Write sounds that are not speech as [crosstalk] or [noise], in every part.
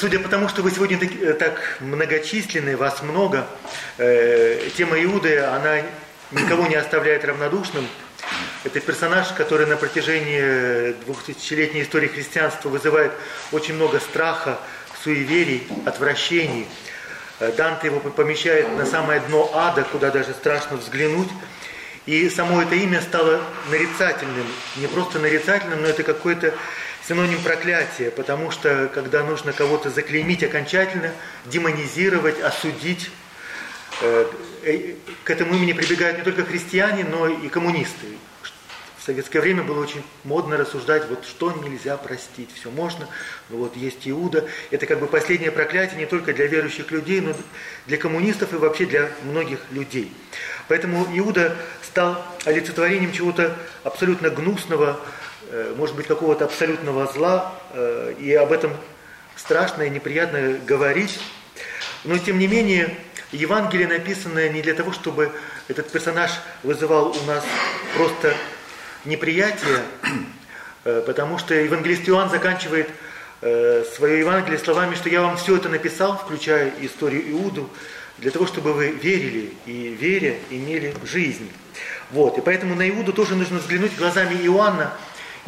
Судя по тому, что вы сегодня так, э, так многочисленны, вас много, э, тема Иуды, она никого не оставляет равнодушным. Это персонаж, который на протяжении двухтысячелетней истории христианства вызывает очень много страха, суеверий, отвращений. Э, Данте его помещает на самое дно ада, куда даже страшно взглянуть. И само это имя стало нарицательным. Не просто нарицательным, но это какой-то синоним проклятия, потому что когда нужно кого-то заклеймить окончательно, демонизировать, осудить, э, э, к этому имени прибегают не только христиане, но и коммунисты. В советское время было очень модно рассуждать, вот что нельзя простить, все можно, но вот есть Иуда. Это как бы последнее проклятие не только для верующих людей, но для коммунистов и вообще для многих людей. Поэтому Иуда стал олицетворением чего-то абсолютно гнусного, может быть, какого-то абсолютного зла, э, и об этом страшно и неприятно говорить. Но, тем не менее, Евангелие написано не для того, чтобы этот персонаж вызывал у нас просто неприятие, э, потому что евангелист Иоанн заканчивает свое Евангелие словами, что я вам все это написал, включая историю Иуду, для того, чтобы вы верили и веря имели жизнь. Вот. И поэтому на Иуду тоже нужно взглянуть глазами Иоанна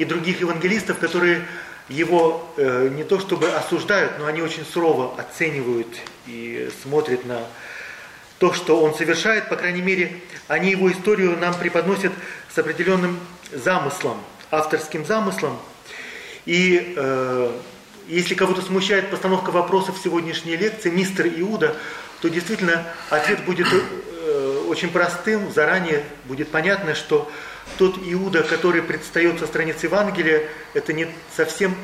и других евангелистов, которые его э, не то чтобы осуждают, но они очень сурово оценивают и смотрят на то, что он совершает, по крайней мере, они его историю нам преподносят с определенным замыслом, авторским замыслом. И э, если кого-то смущает постановка вопросов в сегодняшней лекции, мистер Иуда, то действительно ответ будет э, очень простым, заранее будет понятно, что тот Иуда, который предстает со страниц Евангелия, это не совсем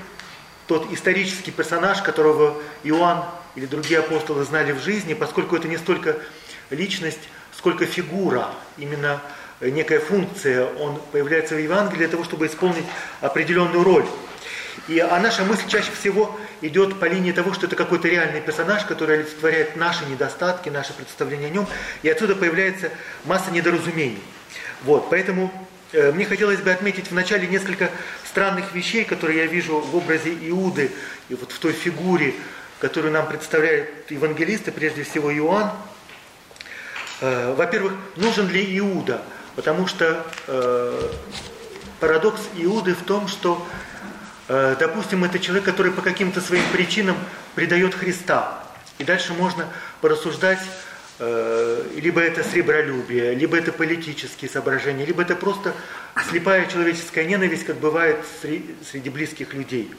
тот исторический персонаж, которого Иоанн или другие апостолы знали в жизни, поскольку это не столько личность, сколько фигура, именно некая функция. Он появляется в Евангелии для того, чтобы исполнить определенную роль. И, а наша мысль чаще всего идет по линии того, что это какой-то реальный персонаж, который олицетворяет наши недостатки, наши представления о нем, и отсюда появляется масса недоразумений. Вот, поэтому э, мне хотелось бы отметить вначале несколько странных вещей, которые я вижу в образе Иуды и вот в той фигуре, которую нам представляют евангелисты, прежде всего Иоанн. Э, во-первых, нужен ли Иуда? Потому что э, парадокс Иуды в том, что Э, допустим, это человек, который по каким-то своим причинам предает Христа. И дальше можно порассуждать, либо это сребролюбие, либо это политические соображения, либо это просто слепая человеческая ненависть, как бывает среди близких людей.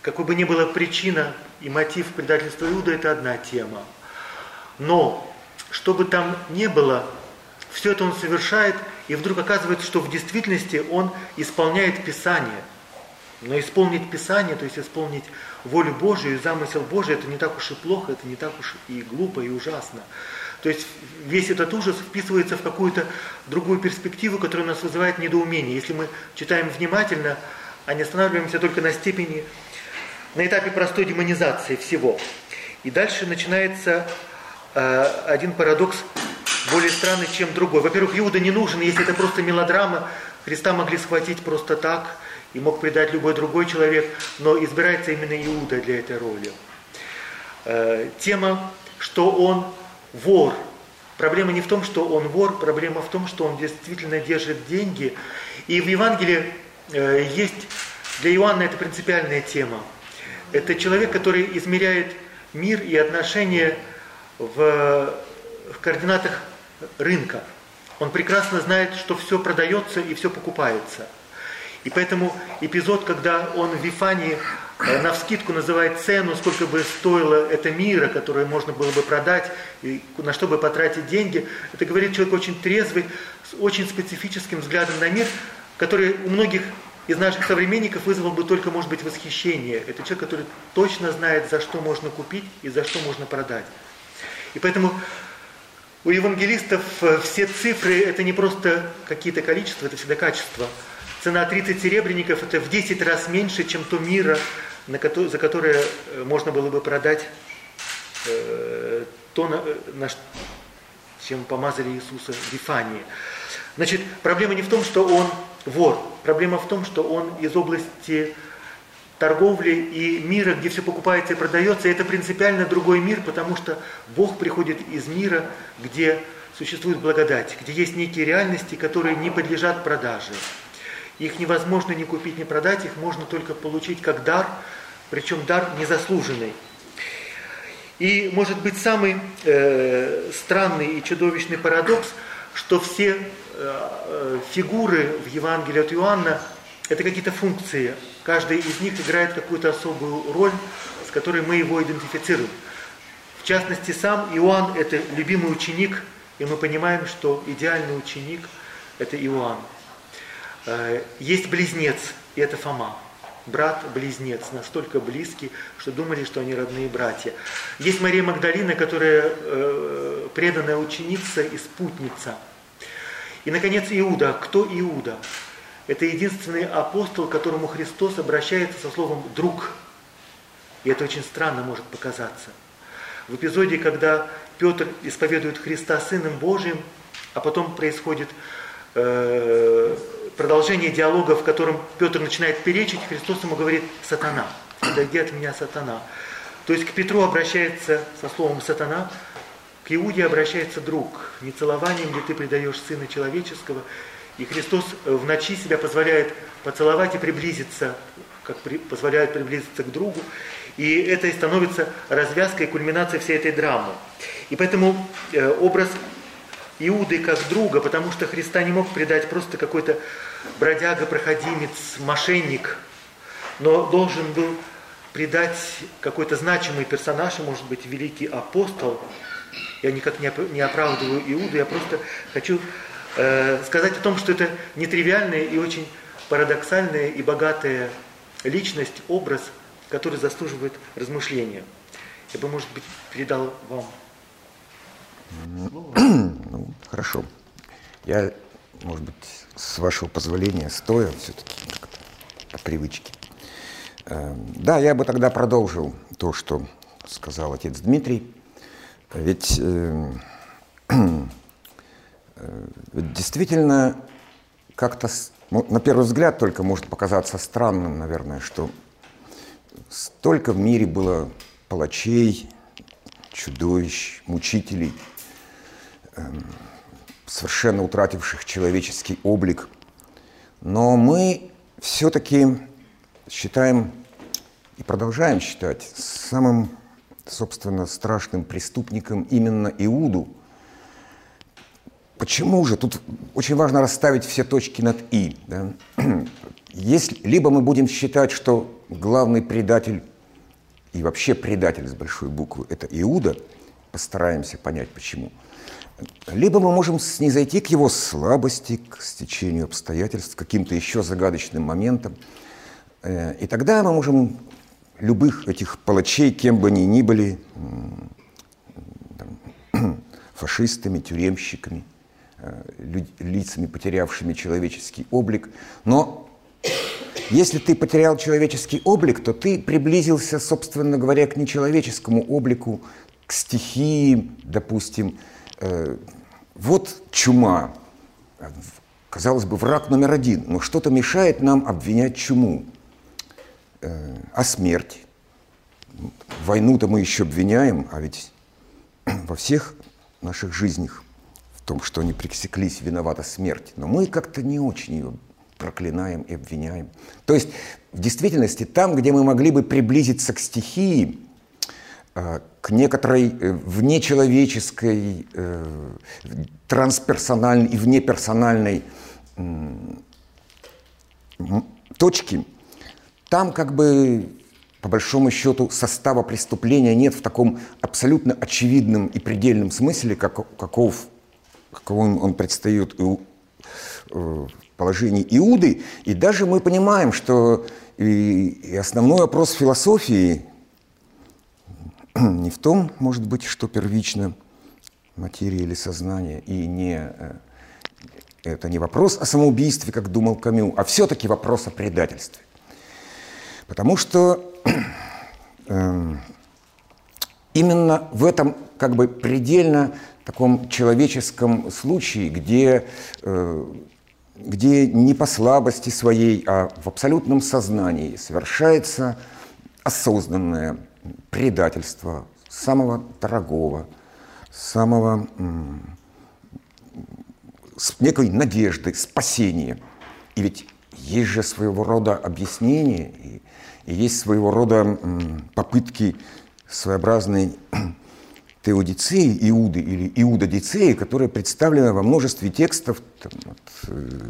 Какой бы ни была причина и мотив предательства Иуда, это одна тема. Но, что бы там ни было, все это он совершает, и вдруг оказывается, что в действительности он исполняет Писание – но исполнить Писание, то есть исполнить волю Божию и замысел Божий, это не так уж и плохо, это не так уж и глупо и ужасно. То есть весь этот ужас вписывается в какую-то другую перспективу, которая у нас вызывает недоумение. Если мы читаем внимательно, а не останавливаемся только на степени, на этапе простой демонизации всего. И дальше начинается э, один парадокс более странный, чем другой. Во-первых, Иуда не нужен, если это просто мелодрама, Христа могли схватить просто так – и мог предать любой другой человек, но избирается именно Иуда для этой роли. Э, тема, что он вор. Проблема не в том, что он вор, проблема в том, что он действительно держит деньги. И в Евангелии э, есть для Иоанна это принципиальная тема. Это человек, который измеряет мир и отношения в, в координатах рынка. Он прекрасно знает, что все продается и все покупается – и поэтому эпизод, когда он в Вифании э, на вскидку называет цену, сколько бы стоило это мира, которое можно было бы продать, и на что бы потратить деньги, это говорит человек очень трезвый, с очень специфическим взглядом на мир, который у многих из наших современников вызвал бы только, может быть, восхищение. Это человек, который точно знает, за что можно купить и за что можно продать. И поэтому У евангелистов э, все цифры – это не просто какие-то количества, это всегда качество. Цена 30 серебряников – это в 10 раз меньше, чем то мира, на ко- за которое э, можно было бы продать э, то, на, э, на, чем помазали Иисуса в Вифании. Значит, проблема не в том, что он вор. Проблема в том, что он из области торговли и мира, где все покупается и продается, это принципиально другой мир, потому что Бог приходит из мира, где существует благодать, где есть некие реальности, которые не подлежат продаже. Их невозможно ни купить, ни продать, их можно только получить как дар, причем дар незаслуженный. И может быть самый э, странный и чудовищный парадокс, что все э, фигуры в Евангелии от Иоанна это какие-то функции. Каждая из них играет какую-то особую роль, с которой мы его идентифицируем. В частности, сам Иоанн – это любимый ученик, и мы понимаем, что идеальный ученик – это Иоанн. Э, есть близнец, и это Фома. Брат-близнец, настолько близкий, что думали, что они родные братья. Есть Мария Магдалина, которая э, преданная ученица и спутница. И, наконец, Иуда. Кто Иуда? Это единственный апостол, к которому Христос обращается со словом «друг». И это очень странно может показаться. В эпизоде, когда Петр исповедует Христа Сыном Божьим, а потом происходит э, продолжение диалога, в котором Петр начинает перечить, Христос ему говорит «сатана», «отойди от меня, сатана». То есть к Петру обращается со словом «сатана», к Иуде обращается друг. Не целованием ли ты предаешь Сына Человеческого, и Христос в ночи себя позволяет поцеловать и приблизиться, как при, позволяет приблизиться к другу. И это и становится развязкой, кульминацией всей этой драмы. И поэтому э, образ Иуды как друга, потому что Христа не мог предать просто какой-то бродяга, проходимец, мошенник, но должен был предать какой-то значимый персонаж, может быть, великий апостол. Я никак не оправдываю Иуду, я просто хочу Э, сказать о том, что это нетривиальная и очень парадоксальная и богатая личность, образ, который заслуживает размышления. Я бы, может быть, передал вам Ну, хорошо. Я, может быть, с вашего позволения, стоя все-таки по привычке. Э, да, я бы тогда продолжил то, что сказал отец Дмитрий. Ведь [clears throat] э, Э, действительно, как-то, ну, на первый взгляд, только может показаться странным, наверное, что столько в мире было палачей, чудовищ, мучителей, эм, совершенно утративших человеческий облик. Но мы все-таки считаем и продолжаем считать самым, собственно, страшным преступником именно Иуду – Почему же? Тут очень важно расставить все точки над «и». Да? [clears throat] Если, либо мы будем считать, что главный предатель и вообще предатель с большой буквы – это Иуда, постараемся понять почему, либо мы можем снизойти к его слабости, к стечению обстоятельств, каким-то еще загадочным моментам, э, и тогда мы можем любых этих палачей, кем бы они ни были, [clears throat] фашистами, тюремщиками, Э, лицами, потерявшими человеческий облик. Но если ты потерял человеческий облик, то ты приблизился, собственно говоря, к нечеловеческому облику, стихии, допустим. Э, вот чума. Казалось бы, враг номер один. Но что-то мешает нам обвинять чуму. Э, а смерть? Войну-то мы еще обвиняем, а ведь [clears throat] во всех наших жизнях в том, что они пресеклись, виновата смерть. Но мы как-то не очень ее проклинаем и обвиняем. То есть, в действительности, там, где мы могли бы приблизиться к стихии, к некоторой э, внечеловеческой, э, трансперсональной и внеперсональной точке, там как бы по большому счету состава преступления нет в таком абсолютно очевидном и предельном смысле, как, каков каковым он предстает э, положении Иуды. И даже мы понимаем, что и, и основной вопрос философии [clears throat] не в том, может быть, что первично, материи или сознания, и не, э, это не вопрос о самоубийстве, как думал Камю, а все-таки вопрос о предательстве. Потому что [clears throat] э, именно в этом как бы предельно таком человеческом случае, где, э, где не по слабости своей, а в абсолютном сознании совершается осознанное предательство самого дорогого, самого некой надежды, спасения. И ведь есть же своего рода объяснение, и, и есть своего рода попытки своеобразной [clears throat] теодицеи Иуды или Иудодицеи, которая представлена во множестве текстов там, от э,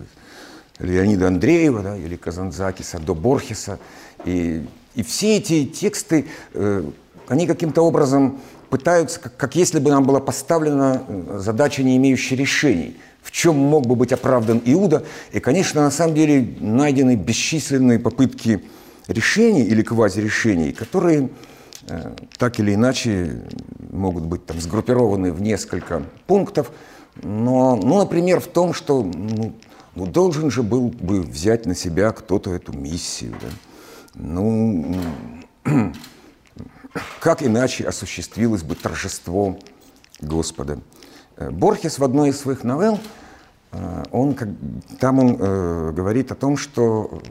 Леонида Андреева да, или Казанзакиса до Борхеса. И, и все эти тексты, э, они каким-то образом пытаются, как, если бы нам была поставлена э, задача, не имеющая решений, в чем мог бы быть оправдан Иуда. И, конечно, на самом деле найдены бесчисленные попытки решений или квазирешений, которые Э, так или иначе могут быть там сгруппированы в несколько пунктов. Но, ну, например, в том, что ну, ну, должен же был бы взять на себя кто-то эту миссию. Да? Ну, [clears throat] как иначе осуществилось бы торжество Господа? Э, Борхес в одной из своих новелл, э, он, там он э, говорит о том, что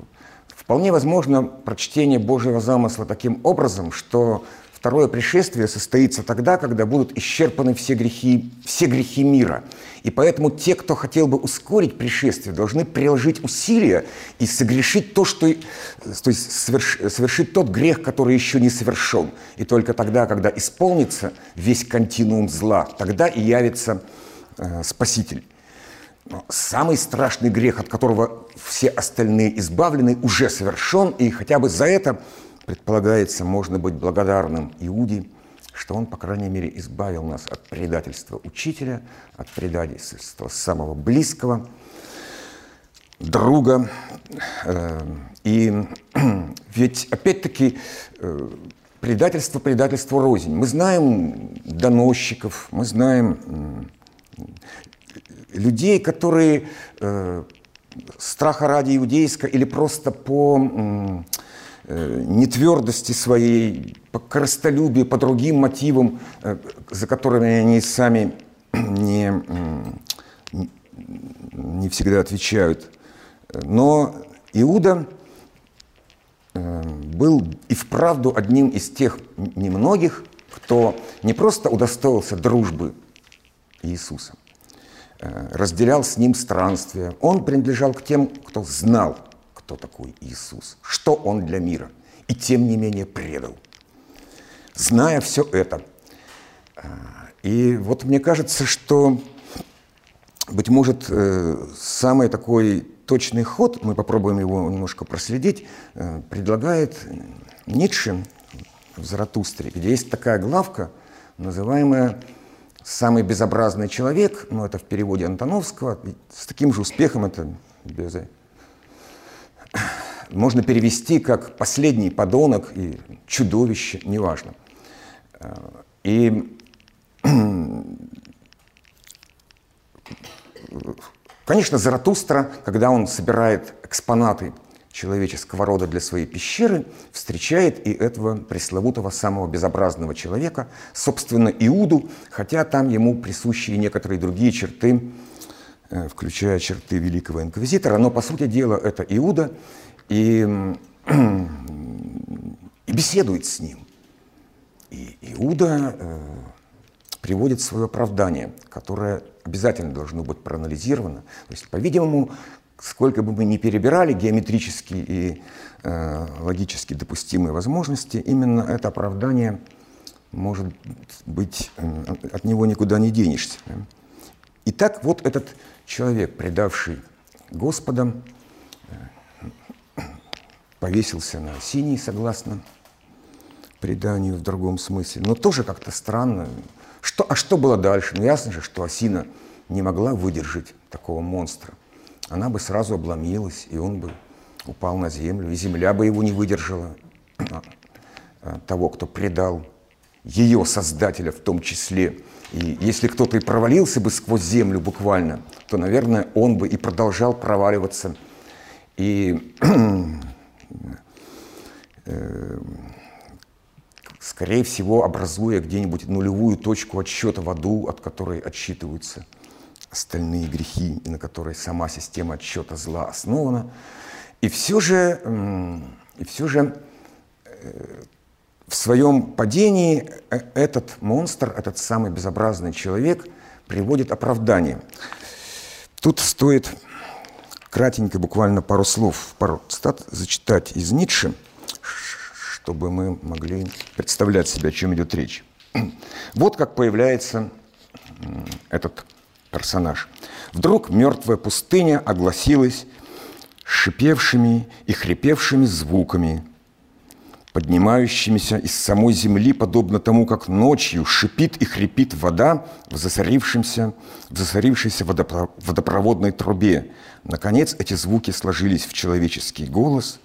Вполне возможно прочтение Божьего замысла таким образом, что второе пришествие состоится тогда, когда будут исчерпаны все грехи, все грехи мира. И поэтому те, кто хотел бы ускорить пришествие, должны приложить усилия и согрешить то, что, то есть соверш, совершить тот грех, который еще не совершен. И только тогда, когда исполнится весь континуум зла, тогда и явится э, Спаситель. Но самый страшный грех, от которого все остальные избавлены, уже совершен, и хотя бы за это, предполагается, можно быть благодарным Иуде, что он, по крайней мере, избавил нас от предательства учителя, от предательства самого близкого друга. Э, и [clears throat] ведь, опять-таки, э, предательство, предательство рознь. Мы знаем доносчиков, мы знаем людей, которые э, страха ради иудейска или просто по нетвердости своей, по коростолюбию, по другим мотивам, э, за которыми они сами [clears throat] не, не всегда отвечают. Но Иуда э, был и вправду одним из тех немногих, кто не просто удостоился дружбы Иисуса, Э, разделял с ним странствия. Он принадлежал к тем, кто знал, кто такой Иисус, что он для мира, и тем не менее предал. Зная все это. Э, и вот мне кажется, что, быть может, э, самый такой точный ход, мы попробуем его немножко проследить, предлагает Ницше в Заратустре, где есть такая главка, называемая самый безобразный человек, ну это в переводе Антоновского, с таким же успехом это. Можно перевести как последний подонок и чудовище, неважно. И, [clears throat] конечно, Заратустра, когда он собирает экспонаты человеческого рода для своей пещеры, встречает и этого пресловутого самого безобразного человека, собственно, Иуду, хотя там ему присущи некоторые другие черты, э, включая черты великого инквизитора, но, по сути дела, это Иуда, и, [clears throat] и беседует с ним. И Иуда э, приводит свое оправдание, которое обязательно должно быть проанализировано. То есть, по-видимому, сколько бы мы ни перебирали геометрически и э, логически допустимые возможности, именно это оправдание может быть, э, от него никуда не денешься. Итак, вот этот человек, предавший Господа, э, повесился на синий, согласно преданию в другом смысле. Но тоже как-то странно. Что, а что было дальше? Ну, ясно же, что осина не могла выдержать такого монстра она бы сразу обломилась, и он бы упал на землю, и земля бы его не выдержала, а, а, того, кто предал ее создателя в том числе. И если кто-то и провалился бы сквозь землю буквально, то, наверное, он бы и продолжал проваливаться. И [clears throat] скорее всего, образуя где-нибудь нулевую точку отсчета в аду, от которой отсчитываются остальные грехи, и на которой сама система отсчета зла основана. И все же, и все же э, в своем падении э, этот монстр, этот самый безобразный человек приводит оправдание. Тут стоит кратенько, буквально пару слов, пару цитат зачитать из Ницше, чтобы мы могли представлять себе, о чем идет речь. [clears throat] Вот как появляется этот персонаж. Вдруг мертвая пустыня огласилась шипевшими и хрипевшими звуками, поднимающимися из самой земли, подобно тому, как ночью шипит и хрипит вода в, засорившемся, в засорившейся водопроводной трубе. Наконец эти звуки сложились в человеческий голос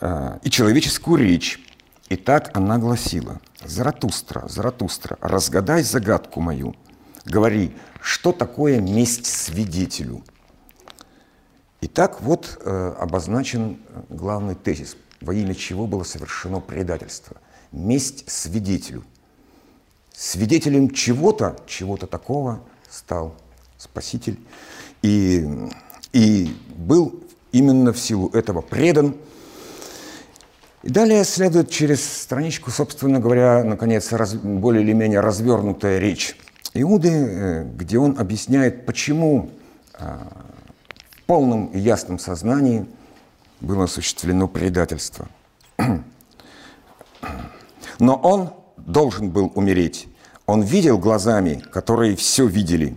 э, и человеческую речь. И так она гласила, «Заратустра, Заратустра, разгадай загадку мою, говори, что такое месть свидетелю?» Итак, вот э, обозначен главный тезис – во имя чего было совершено предательство. Месть свидетелю. Свидетелем чего-то, чего-то такого стал Спаситель. И, и был именно в силу этого предан. И далее следует через страничку, собственно говоря, наконец, раз, более или менее развернутая речь Иуды, э, где он объясняет, почему а, в полном и ясном сознании – было осуществлено предательство. [clears throat] Но он должен был умереть. Он видел глазами, которые все видели.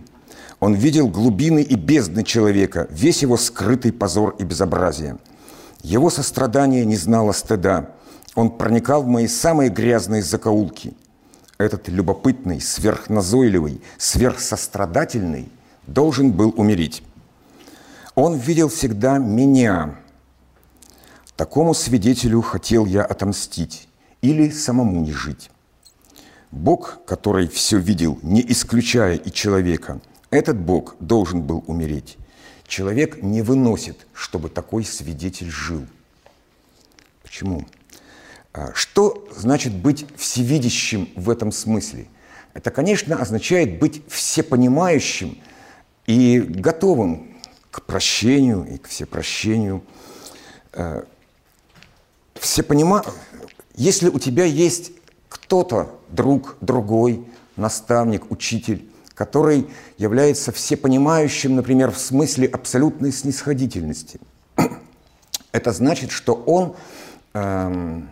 Он видел глубины и бездны человека, весь его скрытый позор и безобразие. Его сострадание не знало стыда. Он проникал в мои самые грязные закоулки. Этот любопытный, сверхназойливый, сверхсострадательный должен был умереть. Он видел всегда меня – Такому свидетелю хотел я отомстить или самому не жить. Бог, который все видел, не исключая и человека, этот Бог должен был умереть. Человек не выносит, чтобы такой свидетель жил. Почему? А, что значит быть всевидящим в этом смысле? Это, конечно, означает быть всепонимающим и готовым к прощению и к всепрощению. Все понимают, если у тебя есть кто-то, друг, другой, наставник, учитель, который является всепонимающим, например, в смысле абсолютной снисходительности, [clears throat] это значит, что он эм,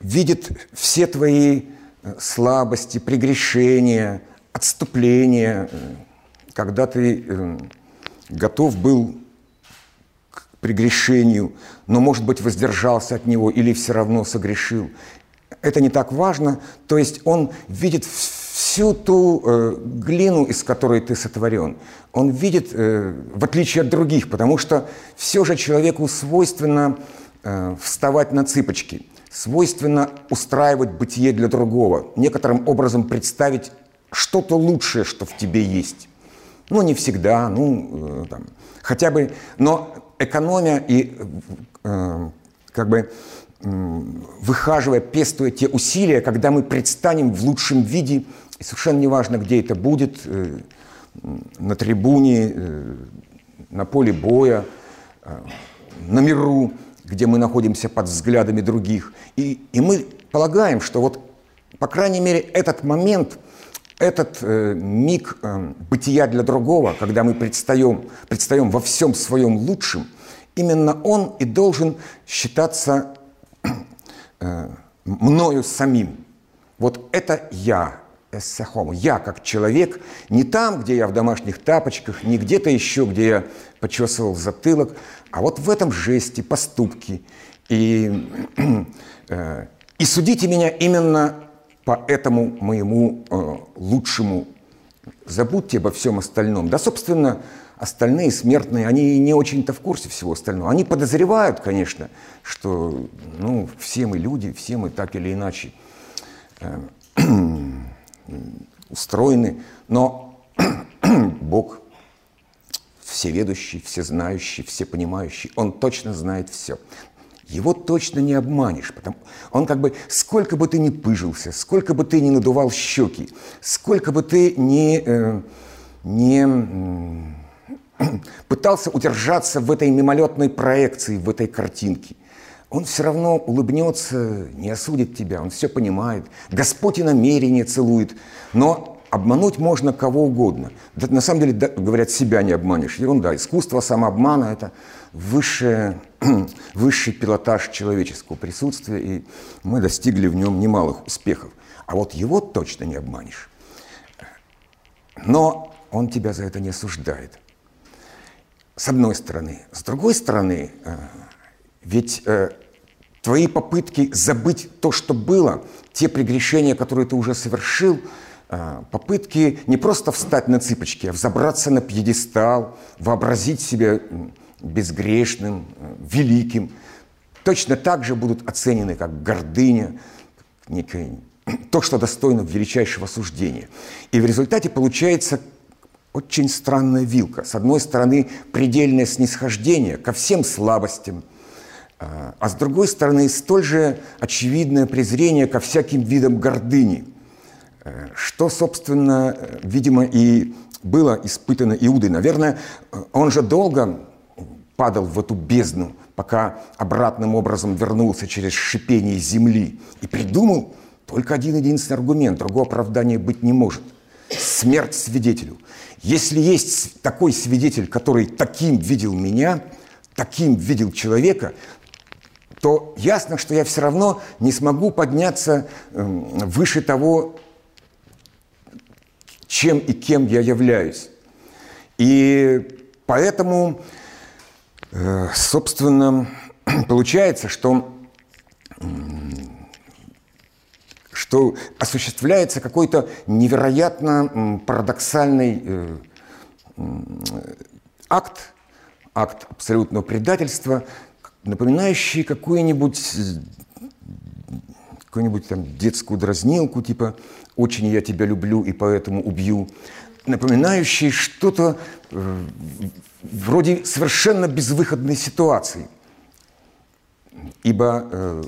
видит все твои э, слабости, прегрешения, отступления, э, когда ты э, готов был прегрешению, но, может быть, воздержался от него или все равно согрешил. Это не так важно. То есть он видит всю ту э, глину, из которой ты сотворен. Он видит, э, в отличие от других, потому что все же человеку свойственно э, вставать на цыпочки, свойственно устраивать бытие для другого, некоторым образом представить что-то лучшее, что в тебе есть. Ну, не всегда, ну, э, там, хотя бы, но экономя и э, как бы выхаживая, пестуя те усилия, когда мы предстанем в лучшем виде, и совершенно неважно, где это будет, э, на трибуне, э, на поле боя, э, на миру, где мы находимся под взглядами других. И, и мы полагаем, что вот, по крайней мере, этот момент, этот э, миг э, бытия для другого, когда мы предстаем, предстаем во всем своем лучшем, именно он и должен считаться [clears throat] э, мною самим. Вот это я, эссахом, я как человек, не там, где я в домашних тапочках, не где-то еще, где я почесывал затылок, а вот в этом жесте, поступке. И, [clears throat] э, и судите меня именно по этому моему э, лучшему. Забудьте обо всем остальном. Да, собственно, остальные смертные, они не очень-то в курсе всего остального. Они подозревают, конечно, что ну, все мы люди, все мы так или иначе э, [clears throat] устроены, но [clears throat] Бог всеведущий, всезнающий, всепонимающий, Он точно знает все. Его точно не обманешь, потому он как бы, сколько бы ты ни пыжился, сколько бы ты ни надувал щеки, сколько бы ты ни, э, не [clears throat] пытался удержаться в этой мимолетной проекции, в этой картинке, он все равно улыбнется, не осудит тебя, он все понимает. Господь и намерение целует, но обмануть можно кого угодно. Да, на самом деле, да, говорят, себя не обманешь. Ерунда. Искусство самообмана – это высшее, [clears throat] высший пилотаж человеческого присутствия, и мы достигли в нем немалых успехов. А вот его точно не обманешь. Но он тебя за это не осуждает. С одной стороны. С другой стороны, э, ведь э, твои попытки забыть то, что было, те прегрешения, которые ты уже совершил, попытки не просто встать на цыпочки, а взобраться на пьедестал, вообразить себя безгрешным, великим, точно так же будут оценены как гордыня, некое, [clears throat] то, что достойно величайшего суждения. И в результате получается очень странная вилка. С одной стороны, предельное снисхождение ко всем слабостям, а, а с другой стороны, столь же очевидное презрение ко всяким видам гордыни, э, что, собственно, видимо, и было испытано Иудой. Наверное, он же долго падал в эту бездну, пока обратным образом вернулся через шипение земли и придумал только один единственный аргумент, другого оправдания быть не может. Смерть свидетелю. Если есть такой свидетель, который таким видел меня, таким видел человека, то ясно, что я все равно не смогу подняться эм, выше того, чем и кем я являюсь. И поэтому, э, собственно, [clears throat] получается, что что осуществляется какой-то невероятно парадоксальный э, акт, акт абсолютного предательства, напоминающий какую-нибудь какую-нибудь там детскую дразнилку, типа «очень я тебя люблю и поэтому убью», напоминающий что-то э, вроде совершенно безвыходной ситуации. Ибо, э,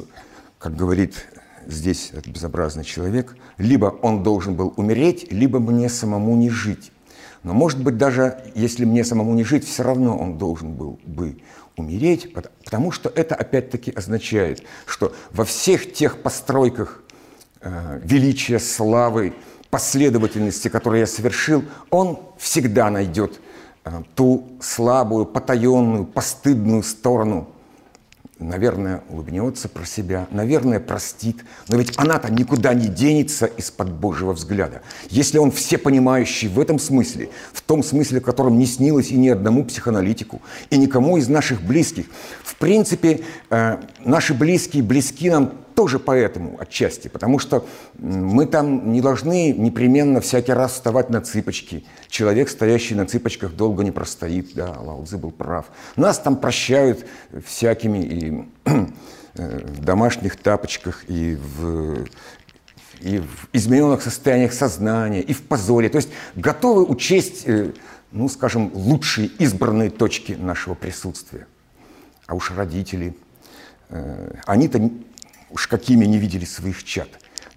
как говорит здесь этот безобразный человек, либо он должен был умереть, либо мне самому не жить. Но, может быть, даже если мне самому не жить, все равно он должен был бы умереть, потому что это опять-таки означает, что во всех тех постройках величия, славы, последовательности, которые я совершил, он всегда найдет э, ту слабую, потаенную, постыдную сторону – наверное, улыбнется про себя, наверное, простит. Но ведь она-то никуда не денется из-под Божьего взгляда. Если он всепонимающий в этом смысле, в том смысле, в котором не снилось и ни одному психоаналитику, и никому из наших близких. В принципе, э, наши близкие близки нам тоже поэтому отчасти, потому что мы там не должны непременно всякий раз вставать на цыпочки. Человек, стоящий на цыпочках, долго не простоит. Да, Лао был прав. Нас там прощают всякими и [clears throat] э, в домашних тапочках, и в и в измененных состояниях сознания, и в позоре. То есть готовы учесть, э, ну, скажем, лучшие избранные точки нашего присутствия. А уж родители, э, они-то уж какими не видели своих чад.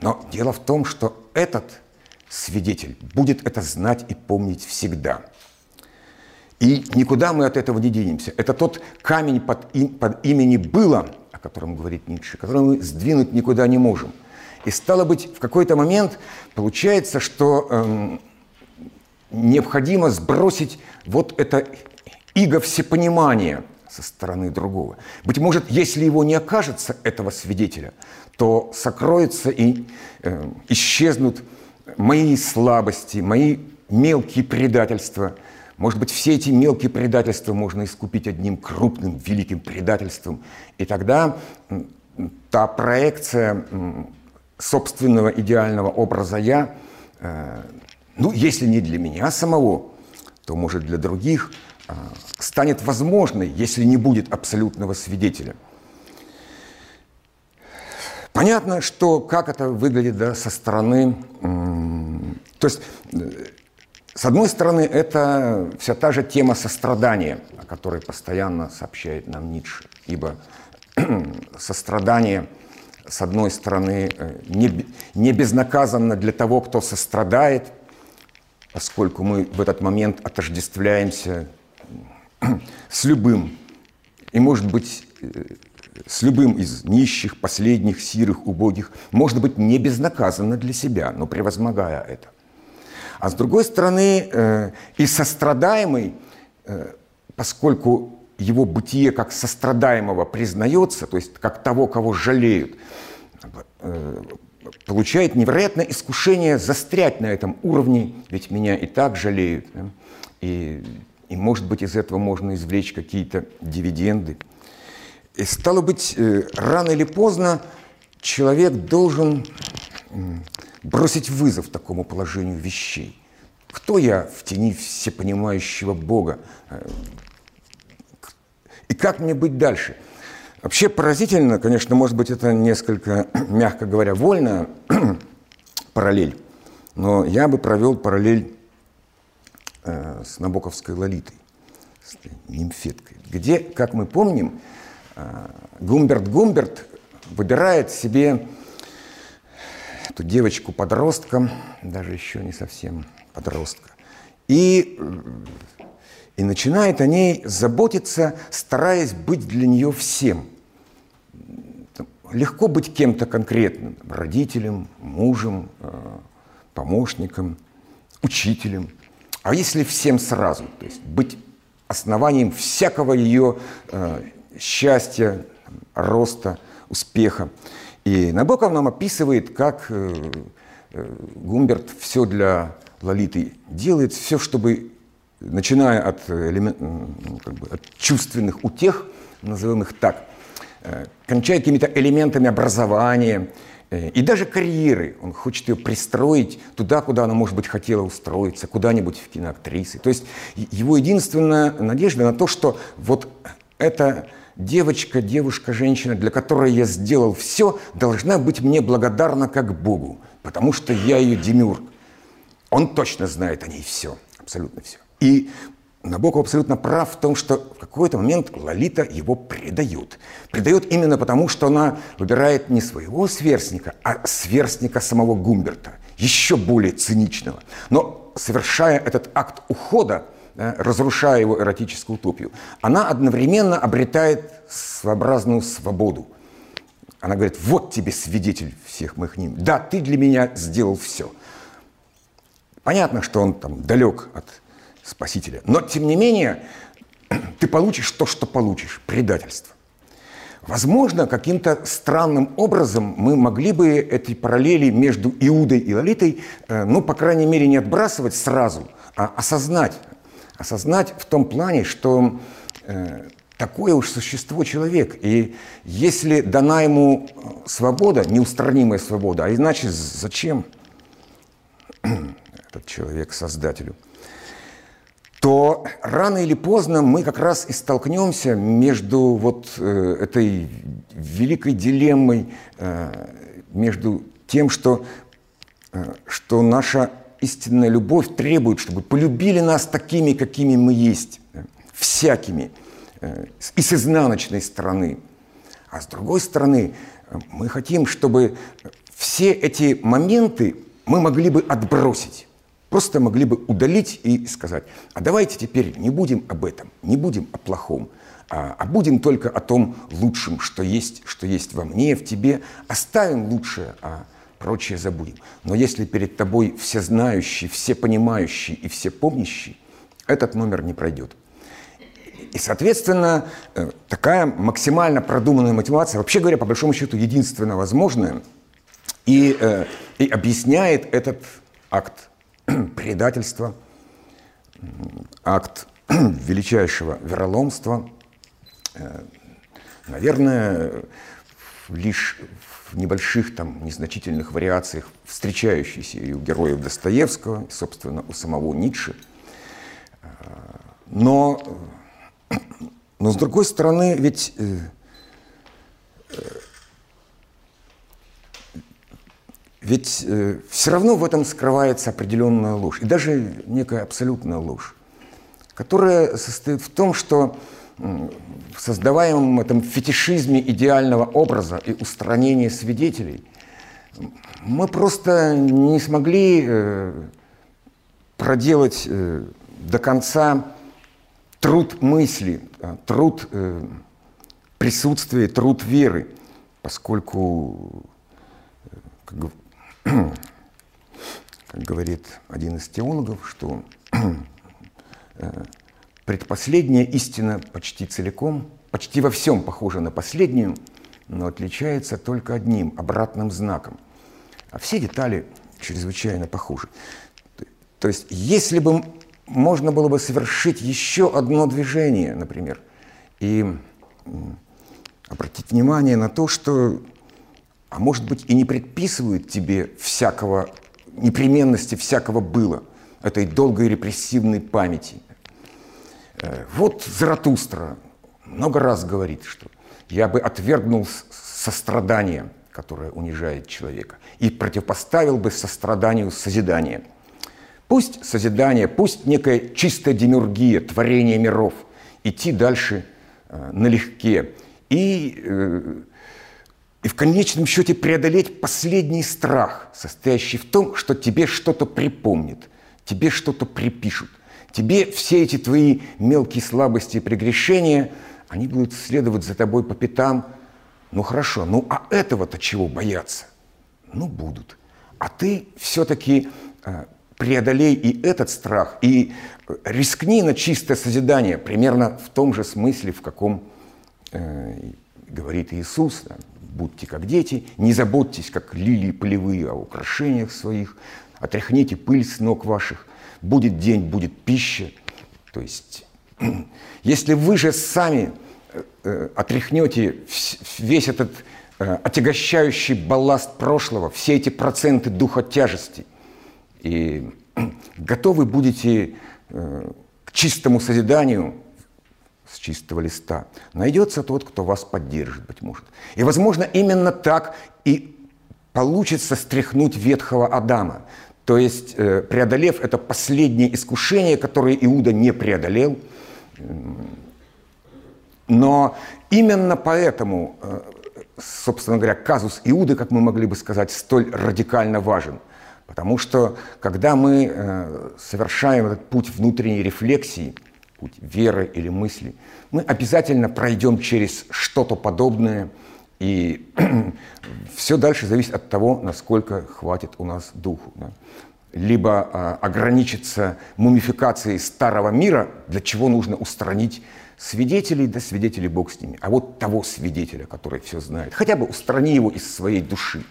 Но дело в том, что этот свидетель будет это знать и помнить всегда. И никуда мы от этого не денемся. Это тот камень под, им, под имени «было», о котором говорит Ницше, который мы сдвинуть никуда не можем. И стало быть, в какой-то момент получается, что эм, необходимо сбросить вот это иго всепонимания – со стороны другого. Быть может, если его не окажется, этого свидетеля, то сокроются и э, исчезнут мои слабости, мои мелкие предательства. Может быть, все эти мелкие предательства можно искупить одним крупным, великим предательством. И тогда та проекция собственного идеального образа «я», э, ну, если не для меня самого, то, может, для других – станет возможной, если не будет абсолютного свидетеля. Понятно, что как это выглядит да, со стороны... То есть, э, с одной стороны, это вся та же тема сострадания, о которой постоянно сообщает нам Ницше. Ибо [clears throat] сострадание, с одной стороны, э, не, не безнаказанно для того, кто сострадает, поскольку мы в этот момент отождествляемся [clears throat] с любым, и, может быть, э, с любым из нищих, последних, сирых, убогих, может быть, не безнаказанно для себя, но превозмогая это. А с другой стороны, э, и сострадаемый, э, поскольку его бытие как сострадаемого признается, то есть как того, кого жалеют, получает невероятное искушение застрять на этом уровне, ведь меня и так жалеют. И, и, может быть, из этого можно извлечь какие-то дивиденды. И стало быть, э, рано или поздно человек должен бросить вызов такому положению вещей. Кто я в тени всепонимающего Бога? Э, и как мне быть дальше? Вообще поразительно, конечно, может быть, это несколько, мягко говоря, вольная [clears throat] параллель, но я бы провел параллель э, с Набоковской Лолитой, с нимфеткой, где, как мы помним, э, Гумберт Гумберт выбирает себе эту девочку-подростка, даже еще не совсем подростка, и, и начинает о ней заботиться, стараясь быть для нее всем. Легко быть кем-то конкретным, родителем, мужем, э, помощником, учителем. А если всем сразу, то есть быть основанием всякого ее э, счастья, роста, успеха. И Набоков нам описывает, как э, э, Гумберт все для Лолиты делает, все, чтобы, начиная от, элемент, как бы, от чувственных утех, назовем их так, э, кончая какими-то элементами образования, и даже карьеры. Он хочет ее пристроить туда, куда она, может быть, хотела устроиться, куда-нибудь в киноактрисы. То есть его единственная надежда на то, что вот это девочка, девушка, женщина, для которой я сделал все, должна быть мне благодарна как Богу, потому что я ее демюрк. Он точно знает о ней все, абсолютно все. И Набоков абсолютно прав в том, что в какой-то момент Лолита его предает. Предает именно потому, что она выбирает не своего сверстника, а сверстника самого Гумберта, еще более циничного. Но совершая этот акт ухода, да, разрушая его эротическую утопию, она одновременно обретает своеобразную свободу. Она говорит, вот тебе свидетель всех моих ним. Да, ты для меня сделал все. Понятно, что он там далек от Спасителя, но тем не менее [clears throat] ты получишь то, что получишь, предательство. Возможно, каким-то странным образом мы могли бы эти параллели между Иудой и Лолитой, э, ну, по крайней мере, не отбрасывать сразу, а осознать, осознать в том плане, что э, такое уж существо человек. И если дана ему э, свобода, неустранимая свобода, а иначе зачем [clears throat] этот человек создателю, то рано или поздно мы как раз и столкнемся между вот э, этой великой дилеммой, э, между тем, что, э, что наша истинная любовь требует, чтобы полюбили нас такими, какими мы есть, всякими, и с изнаночной стороны. А с другой стороны, мы хотим, чтобы все эти моменты мы могли бы отбросить. Просто могли бы удалить и сказать, а давайте теперь не будем об этом, не будем о плохом, а, а будем только о том лучшем, что есть, что есть во мне, в тебе. Оставим лучшее, а прочее забудем. Но если перед тобой всезнающий, всепонимающий и всепомнящий, этот номер не пройдет. И, соответственно, э, такая максимально продуманная мотивация, вообще говоря, по большому счету, единственно возможная, и, э, и объясняет этот акт [clears throat] предательства, акт [clears throat] величайшего вероломства, э, наверное, лишь в небольших там незначительных вариациях, встречающиеся и у героев Достоевского, и, собственно, у самого Ницше. Но, [clears throat] но с другой стороны, ведь э, Ведь э, все равно в этом скрывается определенная ложь, и даже некая абсолютная ложь, которая состоит в том, что в создаваемом этом фетишизме идеального образа и устранения свидетелей мы просто не смогли э, проделать э, до конца труд мысли, а, труд э, присутствия, труд веры, поскольку, как, [clears throat] как говорит один из теологов, что [clears throat] предпоследняя истина почти целиком, почти во всем похожа на последнюю, но отличается только одним обратным знаком. А все детали чрезвычайно похожи. То есть, если бы можно было бы совершить еще одно движение, например, и обратить внимание на то, что, а может быть, и не предписывают тебе всякого, непременности всякого было, этой долгой репрессивной памяти – Э, вот Заратустра много раз говорит, что я бы отвергнул сострадание, которое унижает человека, и противопоставил бы состраданию созидание. Пусть созидание, пусть некая чистая демюргия, творение миров, идти дальше э, налегке. И, э, и в конечном счете преодолеть последний страх, состоящий в том, что тебе что-то припомнит, тебе что-то припишут. Тебе все эти твои мелкие слабости и прегрешения, они будут следовать за тобой по пятам. Ну хорошо, ну а этого-то чего бояться? Ну будут. А ты все-таки э, преодолей и этот страх, и э, рискни на чистое созидание, примерно в том же смысле, в каком э, говорит Иисус, будьте как дети, не заботьтесь, как лилии полевые, о украшениях своих, отряхните пыль с ног ваших, будет день, будет пища. То есть, [clears throat] если вы же сами э, э, отряхнете весь этот э, отягощающий балласт прошлого, все эти проценты духа тяжести, и [clears throat] готовы будете к чистому созиданию с чистого листа, найдется тот, кто вас поддержит, быть может. И, возможно, именно так и получится стряхнуть ветхого Адама. То есть, э, преодолев это последнее искушение, которое Иуда не преодолел, но именно поэтому, э, собственно говоря, казус Иуды, как мы могли бы сказать, столь радикально важен. Потому что, когда мы э, совершаем этот путь внутренней рефлексии, путь веры или мысли, мы обязательно пройдем через что-то подобное, и [clears throat] все дальше зависит от того, насколько хватит у нас духу. Да либо э, ограничиться мумификацией старого мира, для чего нужно устранить свидетелей, да свидетелей Бог с ними, а вот того свидетеля, который все знает, хотя бы устрани его из своей души.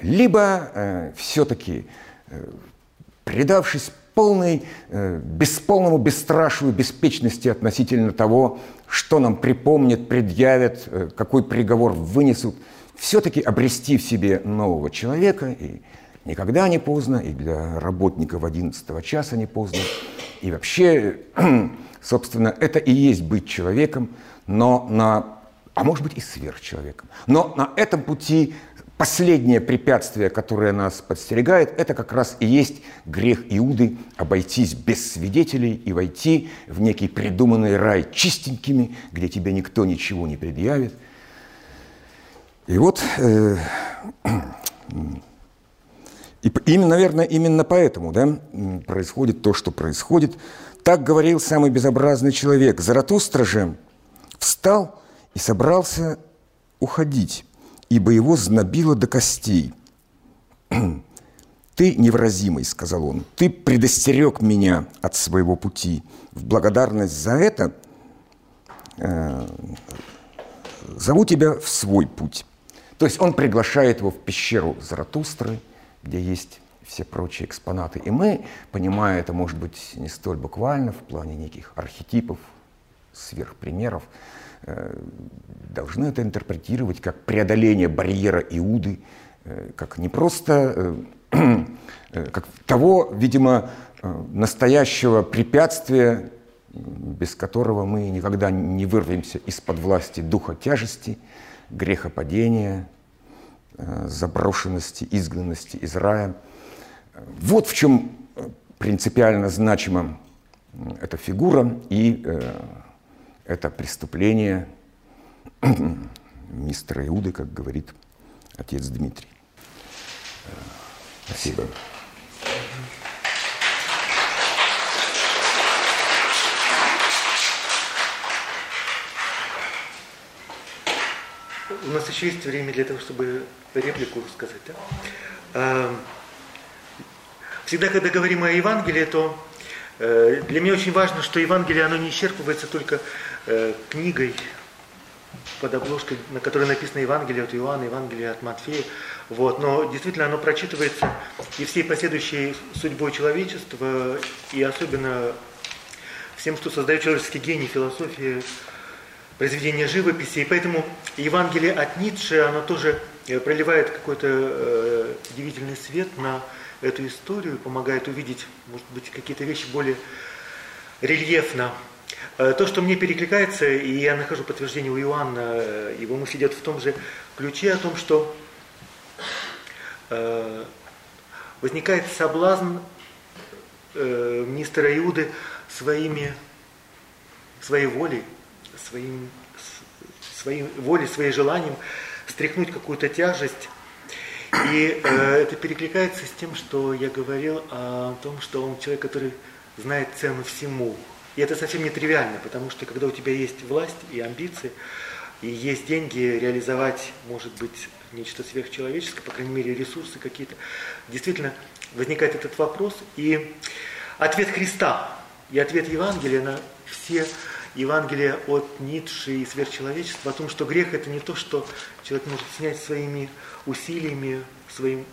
Либо э, все-таки, э, предавшись полной, э, бесполному бесстрашию, беспечности относительно того, что нам припомнят, предъявят, э, какой приговор вынесут, все-таки обрести в себе нового человека и никогда не поздно, и для работников 11 часа не поздно. И вообще, [clears throat] собственно, это и есть быть человеком, но на, а может быть и сверхчеловеком. Но на этом пути последнее препятствие, которое нас подстерегает, это как раз и есть грех Иуды обойтись без свидетелей и войти в некий придуманный рай чистенькими, где тебе никто ничего не предъявит. И вот э, и именно, наверное, именно поэтому да, происходит то, что происходит. Так говорил самый безобразный человек. Заратустра же встал и собрался уходить, ибо его знобило до костей. «Ты невразимый», — сказал он, — «ты предостерег меня от своего пути. В благодарность за это э, зову тебя в свой путь». То есть он приглашает его в пещеру Заратустры – где есть все прочие экспонаты. И мы, понимая это, может быть, не столь буквально в плане неких архетипов, сверхпримеров, э, должны это интерпретировать как преодоление барьера Иуды, э, как не просто э, [clears throat] как того, видимо, настоящего препятствия, без которого мы никогда не вырвемся из-под власти духа тяжести, грехопадения, заброшенности, изгнанности из рая. Вот в чем принципиально значима эта фигура и это преступление [clears throat] мистера Иуды, как говорит отец Дмитрий. Спасибо. У нас еще есть время для того, чтобы реплику сказать. Да? А, всегда, когда говорим о Евангелии, то э, для меня очень важно, что Евангелие, оно не исчерпывается только э, книгой под обложкой, на которой написано Евангелие от Иоанна, Евангелие от Матфея. Вот. Но действительно оно прочитывается и всей последующей судьбой человечества, и особенно всем, что создает человеческий гений, философии, произведения живописи. И поэтому Евангелие от Ницше, оно тоже э, проливает какой-то э, удивительный свет на эту историю, помогает увидеть, может быть, какие-то вещи более рельефно. Э, то, что мне перекликается, и я нахожу подтверждение у Иоанна, э, его мысль идет в том же ключе о том, что э, возникает соблазн мистера Иуды своими, своей волей, своим, своей волей, своим желанием стряхнуть какую-то тяжесть. И это перекликается с тем, что я говорил о том, что он человек, который знает цену всему. И это совсем не тривиально, потому что когда у тебя есть власть и амбиции, и есть деньги реализовать, может быть, нечто сверхчеловеческое, по крайней мере, ресурсы какие-то, действительно возникает этот вопрос. И ответ Христа и ответ Евангелия на все Евангелия от Ницше и сверхчеловечества о том, что грех это не то, что человек может снять своими усилиями, своим,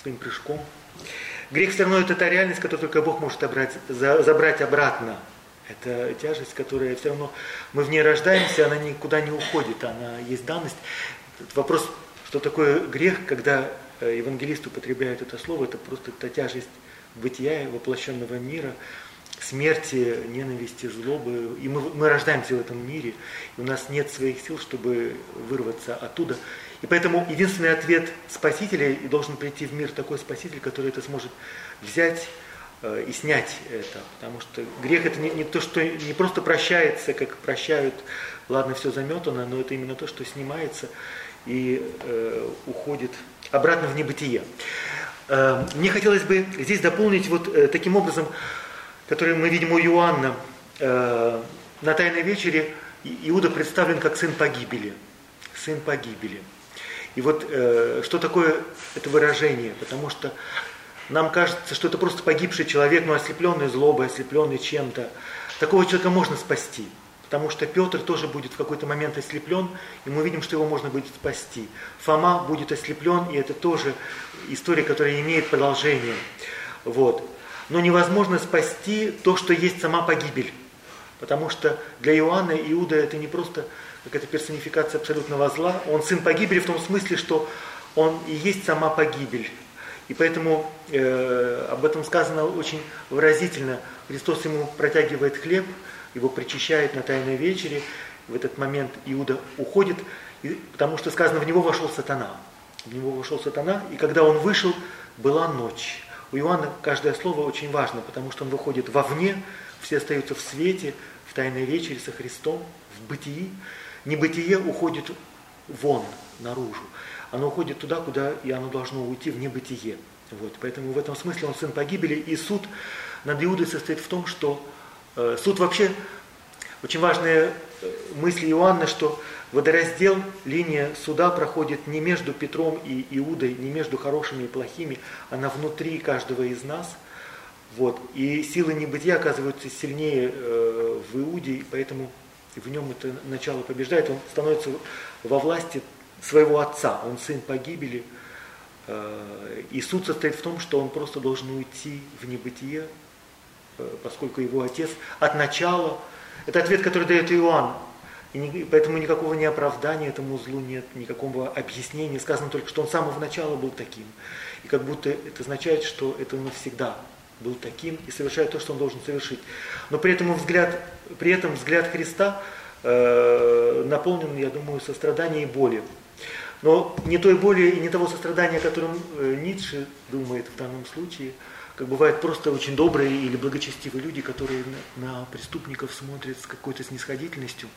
своим прыжком. Грех все равно это та реальность, которую только Бог может обрать, за, забрать обратно. Это тяжесть, которая все равно, мы в ней рождаемся, она никуда не уходит, она есть данность. Вопрос, что такое грех, когда э, евангелист употребляет это слово, это просто та тяжесть бытия, воплощенного мира, смерти, ненависти, злобы. И мы, мы рождаемся в этом мире, и у нас нет своих сил, чтобы вырваться оттуда. И поэтому единственный ответ Спасителя, и должен прийти в мир такой Спаситель, который это сможет взять э, и снять это. Потому что грех это не, не то, что не просто прощается, как прощают, ладно, все заметано, но это именно то, что снимается и э, уходит обратно в небытие. Э, мне хотелось бы здесь дополнить вот э, таким образом который мы видим у Иоанна э, на Тайной вечере, Иуда представлен как сын погибели. Сын погибели. И вот э, что такое это выражение? Потому что нам кажется, что это просто погибший человек, но ослепленный злобой, ослепленный чем-то. Такого человека можно спасти. Потому что Петр тоже будет в какой-то момент ослеплен, и мы видим, что его можно будет спасти. Фома будет ослеплен, и это тоже история, которая имеет продолжение. Вот но невозможно спасти то, что есть сама погибель. Потому что для Иоанна Иуда это не просто какая-то персонификация абсолютного зла, он сын погибели в том смысле, что он и есть сама погибель. И поэтому э, об этом сказано очень выразительно. Христос ему протягивает хлеб, его причащает на Тайной вечере. В этот момент Иуда уходит, потому что сказано, в него вошел сатана. В него вошел сатана, и когда он вышел, была ночь. У Иоанна каждое слово очень важно, потому что он выходит вовне, все остаются в свете, в тайной вечере со Христом, в бытии. Небытие уходит вон, наружу. Оно уходит туда, куда и оно должно уйти, в небытие. Вот. Поэтому в этом смысле он сын погибели, и суд над Иудой состоит в том, что э, суд вообще, очень важная э, мысль Иоанна, что Водораздел, линия суда проходит не между Петром и Иудой, не между хорошими и плохими, она внутри каждого из нас. Вот. И силы небытия оказываются сильнее э, в Иуде, поэтому в нем это начало побеждает. Он становится во власти своего отца, он сын погибели. Э, и суд состоит в том, что он просто должен уйти в небытие, э, поскольку его отец от начала, это ответ, который дает Иоанн, и не, поэтому никакого неоправдания этому злу нет, никакого объяснения. Сказано только, что он с самого начала был таким. И как будто это означает, что это он навсегда был таким и совершает то, что он должен совершить. Но при этом взгляд, при этом взгляд Христа э, наполнен, я думаю, состраданием и болью. но не той боли и не того сострадания, о котором э, Ницше думает в данном случае, как бывают просто очень добрые или благочестивые люди, которые на, на преступников смотрят с какой-то снисходительностью.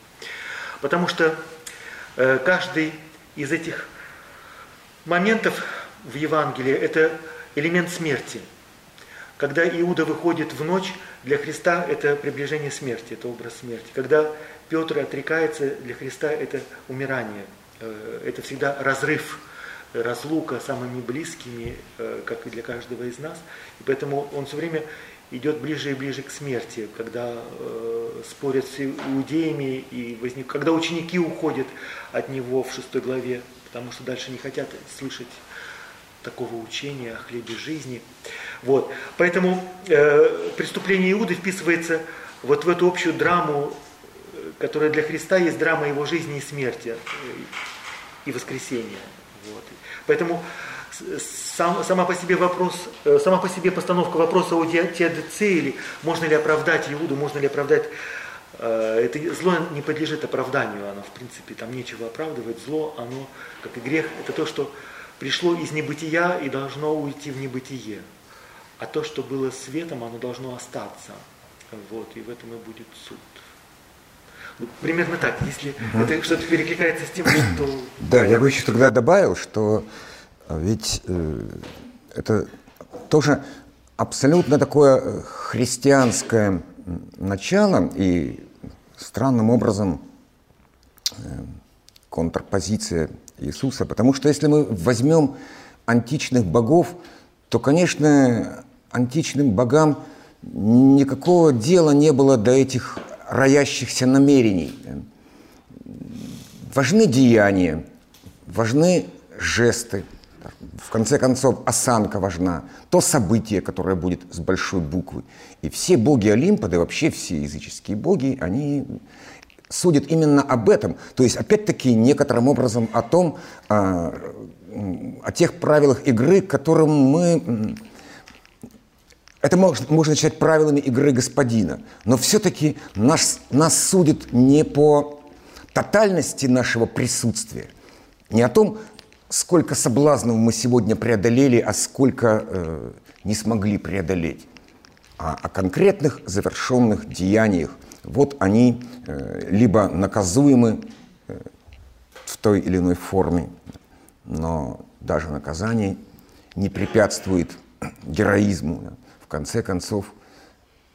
Потому что э, каждый из этих моментов в Евангелии – это элемент смерти. Когда Иуда выходит в ночь, для Христа это приближение смерти, это образ смерти. Когда Петр отрекается, для Христа это умирание, э, это всегда разрыв, разлука самыми близкими, э, как и для каждого из нас. И поэтому он все время идет ближе и ближе к смерти, когда э, спорят с иудеями, и возник, когда ученики уходят от него в шестой главе, потому что дальше не хотят слышать такого учения о хлебе жизни. Вот. Поэтому э, преступление Иуды вписывается вот в эту общую драму, которая для Христа есть драма его жизни и смерти э, и воскресения. Вот. Поэтому сам, сама по себе вопрос, э, сама по себе постановка вопроса о теодицеи, можно ли оправдать Иуду, можно ли оправдать э, это зло не подлежит оправданию, оно в принципе там нечего оправдывать, зло, оно, как и грех, это то, что пришло из небытия и должно уйти в небытие. А то, что было светом, оно должно остаться. Вот, и в этом и будет суд. Ну, примерно так, если угу. это что-то перекликается с тем, что... [clears throat] Да, я бы еще тогда добавил, что а ведь э, это тоже абсолютно такое э, христианское начало и странным образом э, контрпозиция Иисуса. Потому что если мы возьмем античных богов, то, конечно, античным богам никакого дела не было до этих роящихся намерений. Важны деяния, важны жесты, в конце концов, осанка важна, то событие, которое будет с большой буквы. И все боги Олимпа, да вообще все языческие боги, они судят именно об этом. То есть, опять-таки, некоторым образом о том, о, о тех правилах игры, которым мы... Это можно, можно начать правилами игры господина, но все-таки нас, нас судят не по тотальности нашего присутствия, не о том, сколько соблазнов мы сегодня преодолели, а сколько э, не смогли преодолеть. А о конкретных завершенных деяниях. Вот они э, либо наказуемы э, в той или иной форме, но даже наказание не препятствует героизму. В конце концов,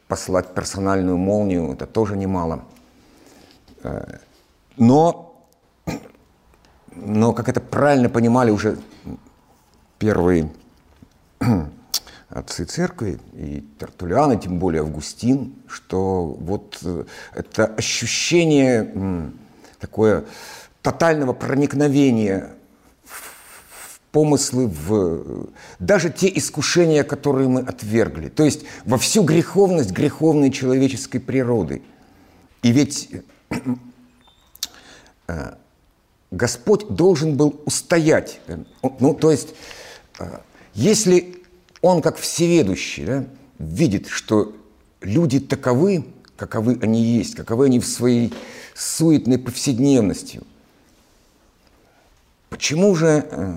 послать персональную молнию – это тоже немало. Э, но но, как это правильно понимали уже первые отцы церкви, и Тертулиан, и тем более Августин, что вот э, это ощущение такое тотального проникновения в помыслы, в даже те искушения, которые мы отвергли. То есть во всю греховность греховной человеческой природы. И ведь э, Господь должен был устоять. Ну, то есть, э, если Он, как всеведущий, да, видит, что люди таковы, каковы они есть, каковы они в своей суетной повседневностью, почему же э,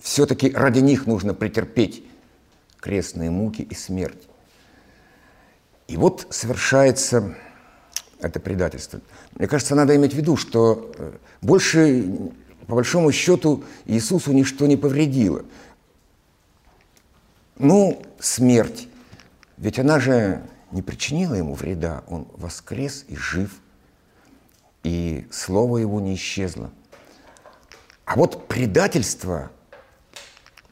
все-таки ради них нужно претерпеть крестные муки и смерть? И вот совершается это предательство. Мне кажется, надо иметь в виду, что э, больше, по большому счету, Иисусу ничто не повредило. Ну, смерть. Ведь она же не причинила ему вреда. Он воскрес и жив, и слово его не исчезло. А вот предательство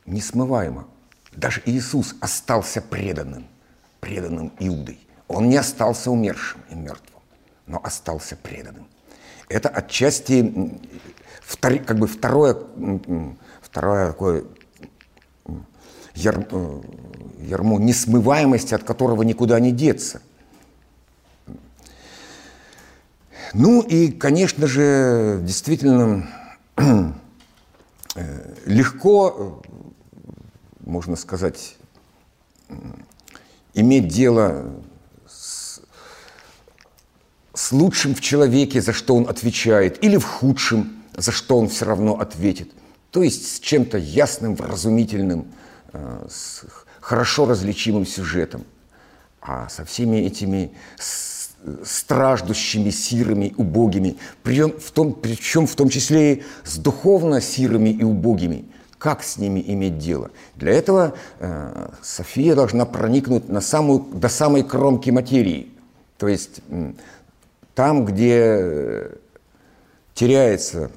несмываемо. Даже Иисус остался преданным, преданным Иудой. Он не остался умершим и мертвым но остался преданным. Это отчасти втор, как бы второе, второе такое яр, э, ярмо несмываемости, от которого никуда не деться. Ну и, конечно же, действительно [clears throat] э, легко, можно сказать, иметь дело с лучшим в человеке, за что он отвечает, или в худшем, за что он все равно ответит. То есть с чем-то ясным, вразумительным, э, с хорошо различимым сюжетом. А со всеми этими страждущими, сирыми, убогими, причем в том, причем в том числе и с духовно сирыми и убогими. Как с ними иметь дело? Для этого э, София должна проникнуть на самую, до самой кромки материи. То есть э, там, где теряется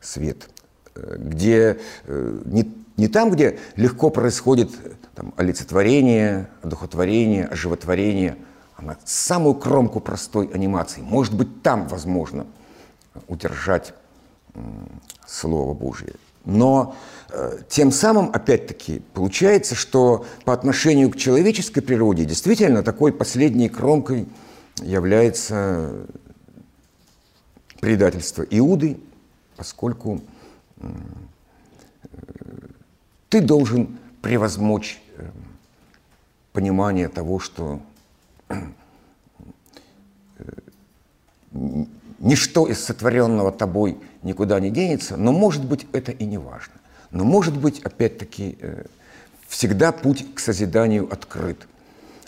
свет, э, где э, не, не там, где легко происходит там, олицетворение, одухотворение, оживотворение – на самую кромку простой анимации. Может быть, там возможно удержать Слово Божье. Но э, тем самым, опять-таки, получается, что по отношению к человеческой природе действительно такой последней кромкой является предательство Иуды, поскольку э, ты должен превозмочь э, понимание того, что ничто из сотворенного тобой никуда не денется, но, может быть, это и не важно. Но, может быть, опять-таки, э, всегда путь к созиданию открыт.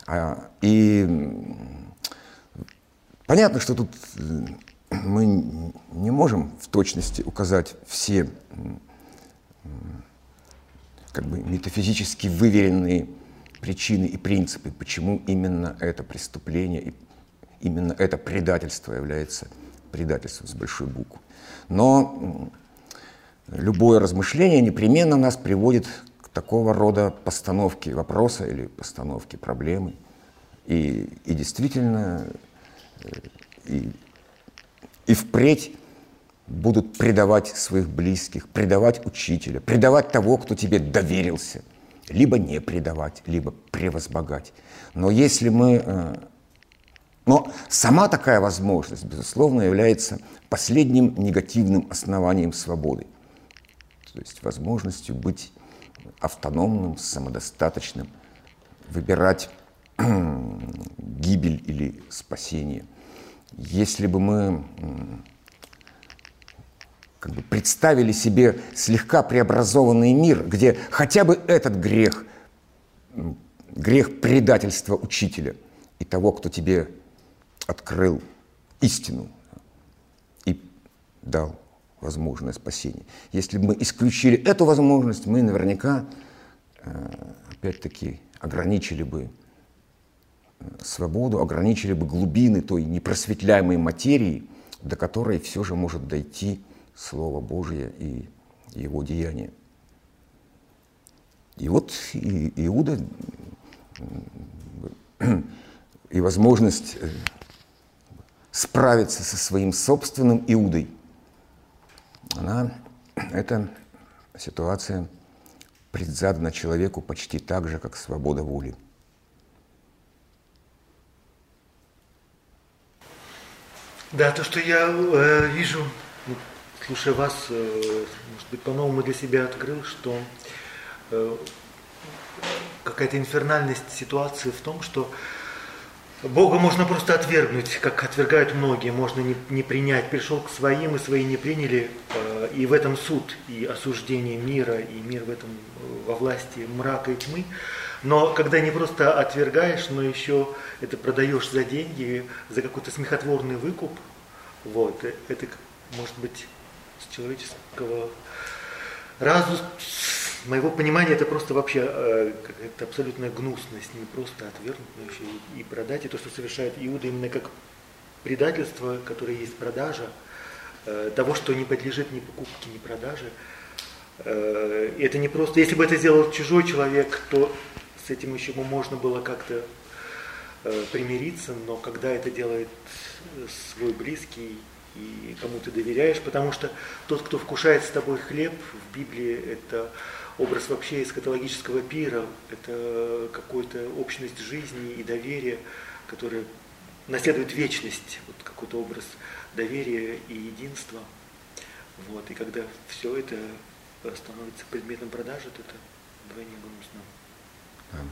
А, и понятно, что тут э, мы не можем в точности указать все как бы метафизически выверенные причины и принципы, почему именно это преступление и именно это предательство является предательством с большой буквы. Но любое размышление непременно нас приводит к такого рода постановке вопроса или постановке проблемы. И, и действительно, э, и, и впредь будут предавать своих близких, предавать учителя, предавать того, кто тебе доверился – либо не предавать, либо превозбогать. Но если мы... Э, но сама такая возможность, безусловно, является последним негативным основанием свободы. То есть возможностью быть автономным, самодостаточным, выбирать [clears throat] гибель или спасение. Если бы мы как бы представили себе слегка преобразованный мир, где хотя бы этот грех, грех предательства учителя и того, кто тебе открыл истину и дал возможное спасение. Если бы мы исключили эту возможность, мы наверняка, э, опять-таки, ограничили бы э, свободу, ограничили бы глубины той непросветляемой материи, до которой все же может дойти Слово Божье и его деяния. И вот и Иуда и возможность э, справиться со своим собственным Иудой, она, эта ситуация предзадана человеку почти так же, как свобода воли. Да, то, что я э, вижу слушая вас, э, может быть, по-новому для себя открыл, что э, какая-то инфернальность ситуации в том, что Бога можно просто отвергнуть, как отвергают многие, можно не, не принять. Пришел к своим, и свои не приняли, э, и в этом суд, и осуждение мира, и мир в этом во власти мрака и тьмы. Но когда не просто отвергаешь, но еще это продаешь за деньги, за какой-то смехотворный выкуп, вот, это может быть человеческого разума, моего понимания, это просто вообще э, какая-то абсолютная гнусность, не просто отвергнуть, но еще и, и продать. И то, что совершает Иуда именно как предательство, которое есть продажа, э, того, что не подлежит ни покупке, ни продаже. Э, это не просто, если бы это сделал чужой человек, то с этим еще можно было как-то примириться, но когда это делает свой близкий, и кому ты доверяешь, потому что тот, кто вкушает с тобой хлеб, в Библии это образ вообще эскатологического пира, это какая-то общность жизни и доверия, которая наследует вечность, вот какой-то образ доверия и единства. Вот. И когда все это становится предметом продажи, то это вдвойне грустно.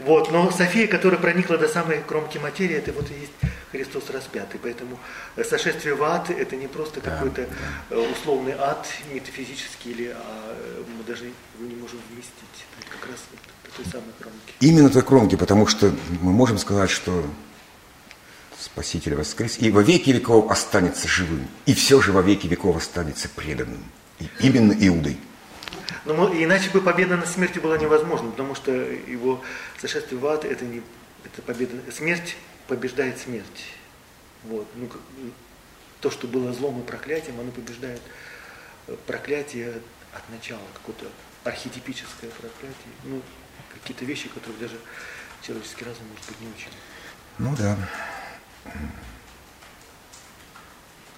Вот, но София, которая проникла до самой кромки материи, это вот и есть Христос распятый. Поэтому сошествие в ад это не просто да, какой-то да. условный ад метафизический, или, а мы даже его не можем вместить. Это как раз вот той самой кромки. Именно той кромки, потому что мы можем сказать, что Спаситель воскрес, и во веки веков останется живым, и все же во веки веков останется преданным. И именно Иудой. Но иначе бы победа над смертью была невозможна, потому что его сошествие в ад это не это победа. Смерть побеждает смерть. Вот. Ну, то, что было злом и проклятием, оно побеждает э, проклятие от начала, какое-то архетипическое проклятие. Ну, какие-то вещи, которые даже человеческий разум может быть не очень. Ну да.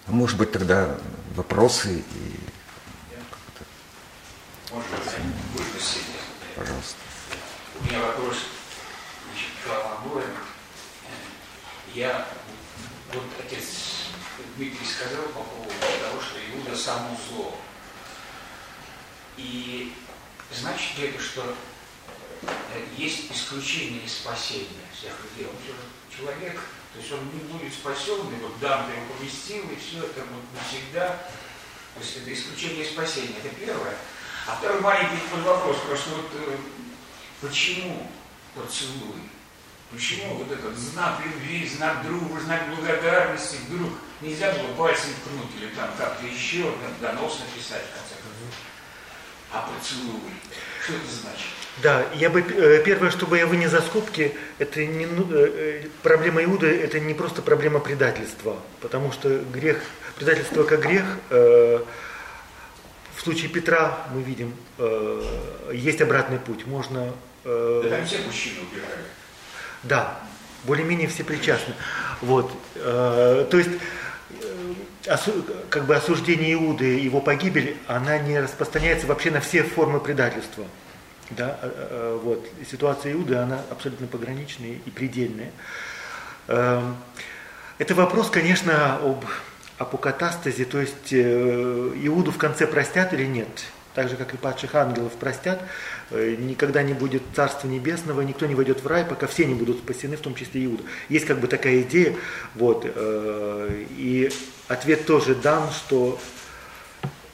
Может быть, тогда вопросы и будет сидеть. Пожалуйста. У меня вопрос значит, к вам обоим. Я, вот отец Дмитрий сказал по поводу того, что Иуда само зло. И значит ли это, что есть исключение из спасения всех людей? Он же человек, то есть он не будет спасен, и вот Данте его поместил, и все это вот навсегда. То есть это исключение спасения. Это первое. А второй маленький вопрос, просто вот э, почему поцелуй? Почему вот этот знак любви, знак дружбы, знак благодарности вдруг нельзя было пальцем ткнуть или там как-то еще, донос написать в конце концов? А поцелуй, что это значит? Да, я бы э, первое, чтобы я вынес за скобки, это не ну, э, проблема Иуды, это не просто проблема предательства, потому что грех, предательство как грех, случае Петра мы видим, э, есть обратный путь. Можно... Э, да там все мужчины убирали. Да, более-менее все причастны. Вот, э, то есть э, осу, как бы осуждение Иуды, его погибель, она не распространяется вообще на все формы предательства. Да, э, э, вот. Ситуация Иуды, она абсолютно пограничная и предельная. Э, это вопрос, конечно, об апокатастазе, то есть э, Иуду в конце простят или нет. Так же, как и падших ангелов простят, э, никогда не будет Царства Небесного, никто не войдет в рай, пока все не будут спасены, в том числе Иуда. Есть как бы такая идея, вот, э, и ответ тоже дан, что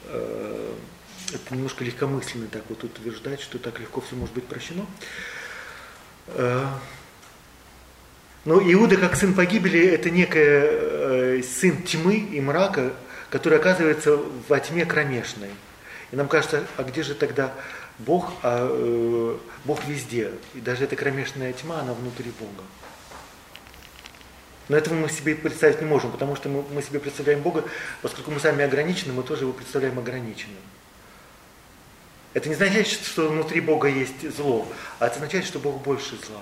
это немножко легкомысленно так вот утверждать, что так легко все может быть прощено. Но Иуда, как сын погибели, это некая э, сын тьмы и мрака, который оказывается во тьме кромешной. И нам кажется, а где же тогда Бог? А, э, Бог везде. И даже эта кромешная тьма, она внутри Бога. Но этого мы себе представить не можем, потому что мы, мы себе представляем Бога, поскольку мы сами ограничены, мы тоже его представляем ограниченным. Это не означает, что внутри Бога есть зло, а это означает, что Бог больше зла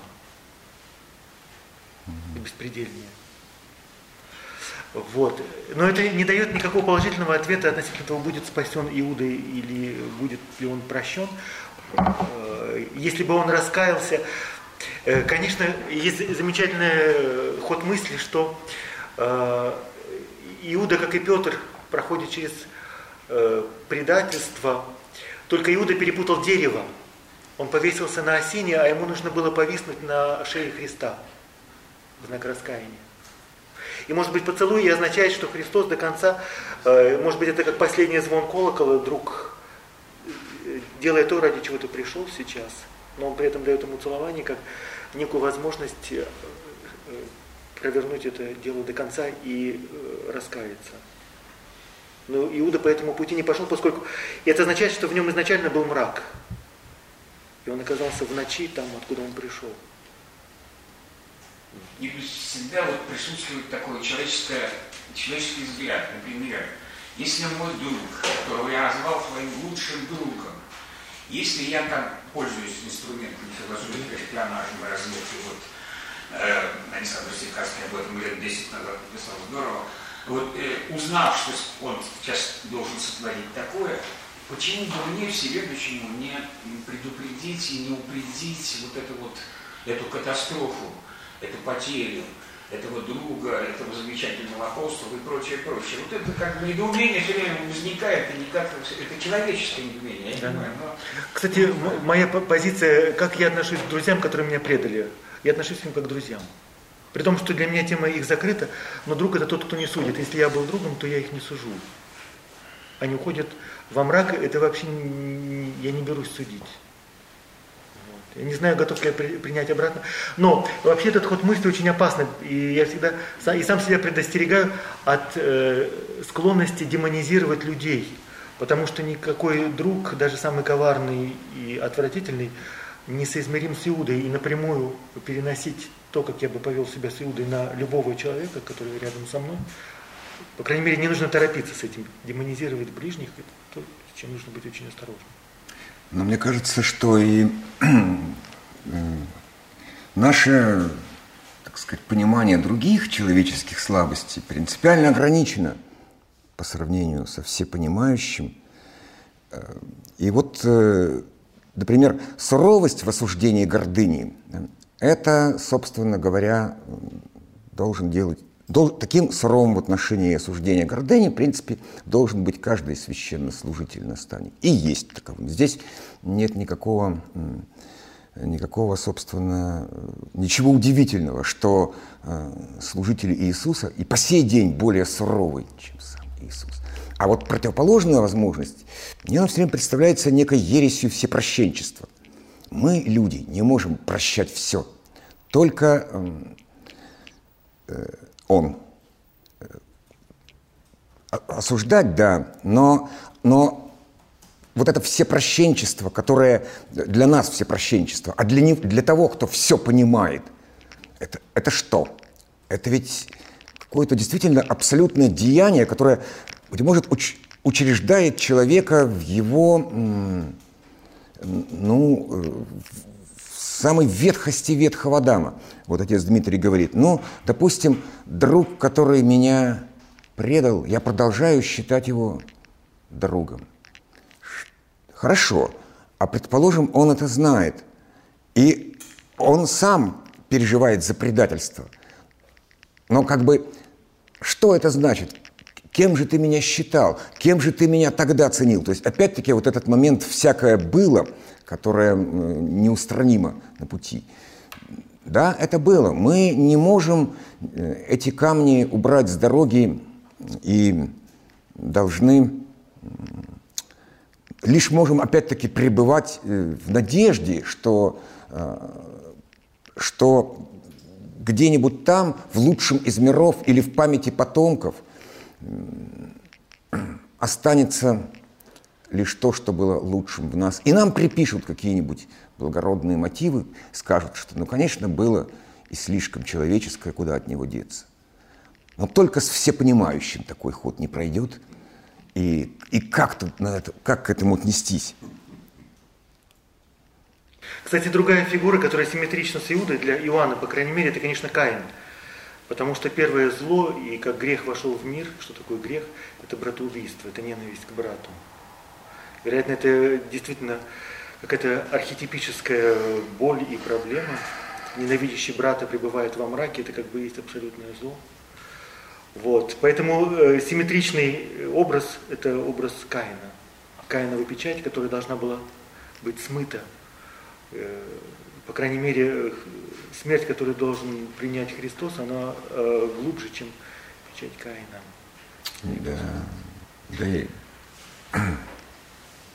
и беспредельнее. Вот. Но это не дает никакого положительного ответа относительно того, будет спасен Иуда или будет ли он прощен. Э, если бы он раскаялся, э, конечно, есть замечательный ход мысли, что э, Иуда, как и Петр, проходит через предательство. Только Иуда перепутал дерево. Он повесился на осине, а ему нужно было повиснуть на шее Христа знак раскаяния. И может быть поцелуй и означает, что Христос до конца, э, может быть это как последний звон колокола, друг э, делает то, ради чего ты пришел сейчас, но он при этом дает ему целование как некую возможность э, провернуть это дело до конца и раскаяться. Но Иуда по этому пути не пошел, поскольку это означает, что в нем изначально был мрак. И он оказался в ночи там, откуда он пришел. И всегда вот присутствует такой человеческое, человеческий взгляд, например, если мой друг, которого я назвал своим лучшим другом, если я там пользуюсь инструментами философии шпионажа, разведки, вот э, Александр Стекарский об этом лет 10 назад написал здорово, вот э, узнав, что он сейчас должен сотворить такое, почему бы мне всеведущему не предупредить и не упредить вот эту вот эту катастрофу, эту потерю, этого друга, этого замечательного апостола и прочее, прочее. Вот это как бы недоумение все время возникает, и никак, это человеческое недоумение, я да. понимаю. Но... Кстати, моя позиция, как я отношусь к друзьям, которые меня предали, я отношусь к ним как к друзьям. При том, что для меня тема их закрыта, но друг это тот, кто не судит. Если я был другом, то я их не сужу. Они уходят во мрак, это вообще я не берусь судить. Я не знаю, готов ли я принять обратно. Но вообще этот ход мысли очень опасный. И я всегда и сам себя предостерегаю от э, склонности демонизировать людей. Потому что никакой друг, даже самый коварный и отвратительный, не соизмерим с Иудой. И напрямую переносить то, как я бы повел себя с Иудой на любого человека, который рядом со мной, по крайней мере, не нужно торопиться с этим. Демонизировать ближних, это то, с чем нужно быть очень осторожным. Но мне кажется, что и [clears throat] э, наше, так сказать, понимание других человеческих слабостей принципиально ограничено по сравнению со всепонимающим. Э, и вот, э, например, суровость в осуждении гордыни – это, собственно говоря, должен делать таким суровым в отношении осуждения гордыни, в принципе, должен быть каждый священнослужитель наставник. И есть таковым. Здесь нет никакого, никакого, собственно, ничего удивительного, что э, служители Иисуса и по сей день более суровый, чем сам Иисус. А вот противоположная возможность, мне она все время представляется некой ересью всепрощенчества. Мы, люди, не можем прощать все. Только э, он. Осуждать, да, но, но вот это всепрощенчество, которое для нас всепрощенчество, а для, не, для того, кто все понимает, это, это что? Это ведь какое-то действительно абсолютное деяние, которое, быть может, уч, учреждает человека в его, ну, в самой ветхости ветхого Адама – вот отец Дмитрий говорит, ну, допустим, друг, который меня предал, я продолжаю считать его другом. Хорошо, а предположим, он это знает, и он сам переживает за предательство. Но как бы, что это значит? Кем же ты меня считал? Кем же ты меня тогда ценил? То есть, опять-таки, вот этот момент «всякое было», которое неустранимо на пути – да, это было. Мы не можем э, эти камни убрать с дороги и должны лишь можем опять-таки пребывать э, в надежде, что, э, что где-нибудь там, в лучшем из миров или в памяти потомков, останется лишь то, что было лучшим в нас. И нам припишут какие-нибудь благородные мотивы, скажут, что, ну, конечно, было и слишком человеческое, куда от него деться. Но только с всепонимающим такой ход не пройдет. И, и как, тут на это, как к этому отнестись? Кстати, другая фигура, которая симметрична с Иудой для Иоанна, по крайней мере, это, конечно, Каин. Потому что первое зло, и как грех вошел в мир, что такое грех, это братоубийство, это ненависть к брату. Вероятно, это действительно какая-то архетипическая боль и проблема. Ненавидящий брата пребывает во мраке, это как бы есть абсолютное зло. Вот. Поэтому э, симметричный образ – это образ Каина. Каинова печать, которая должна была быть смыта. Э, по крайней мере, смерть, которую должен принять Христос, она э, глубже, чем печать Каина. Да. Да и...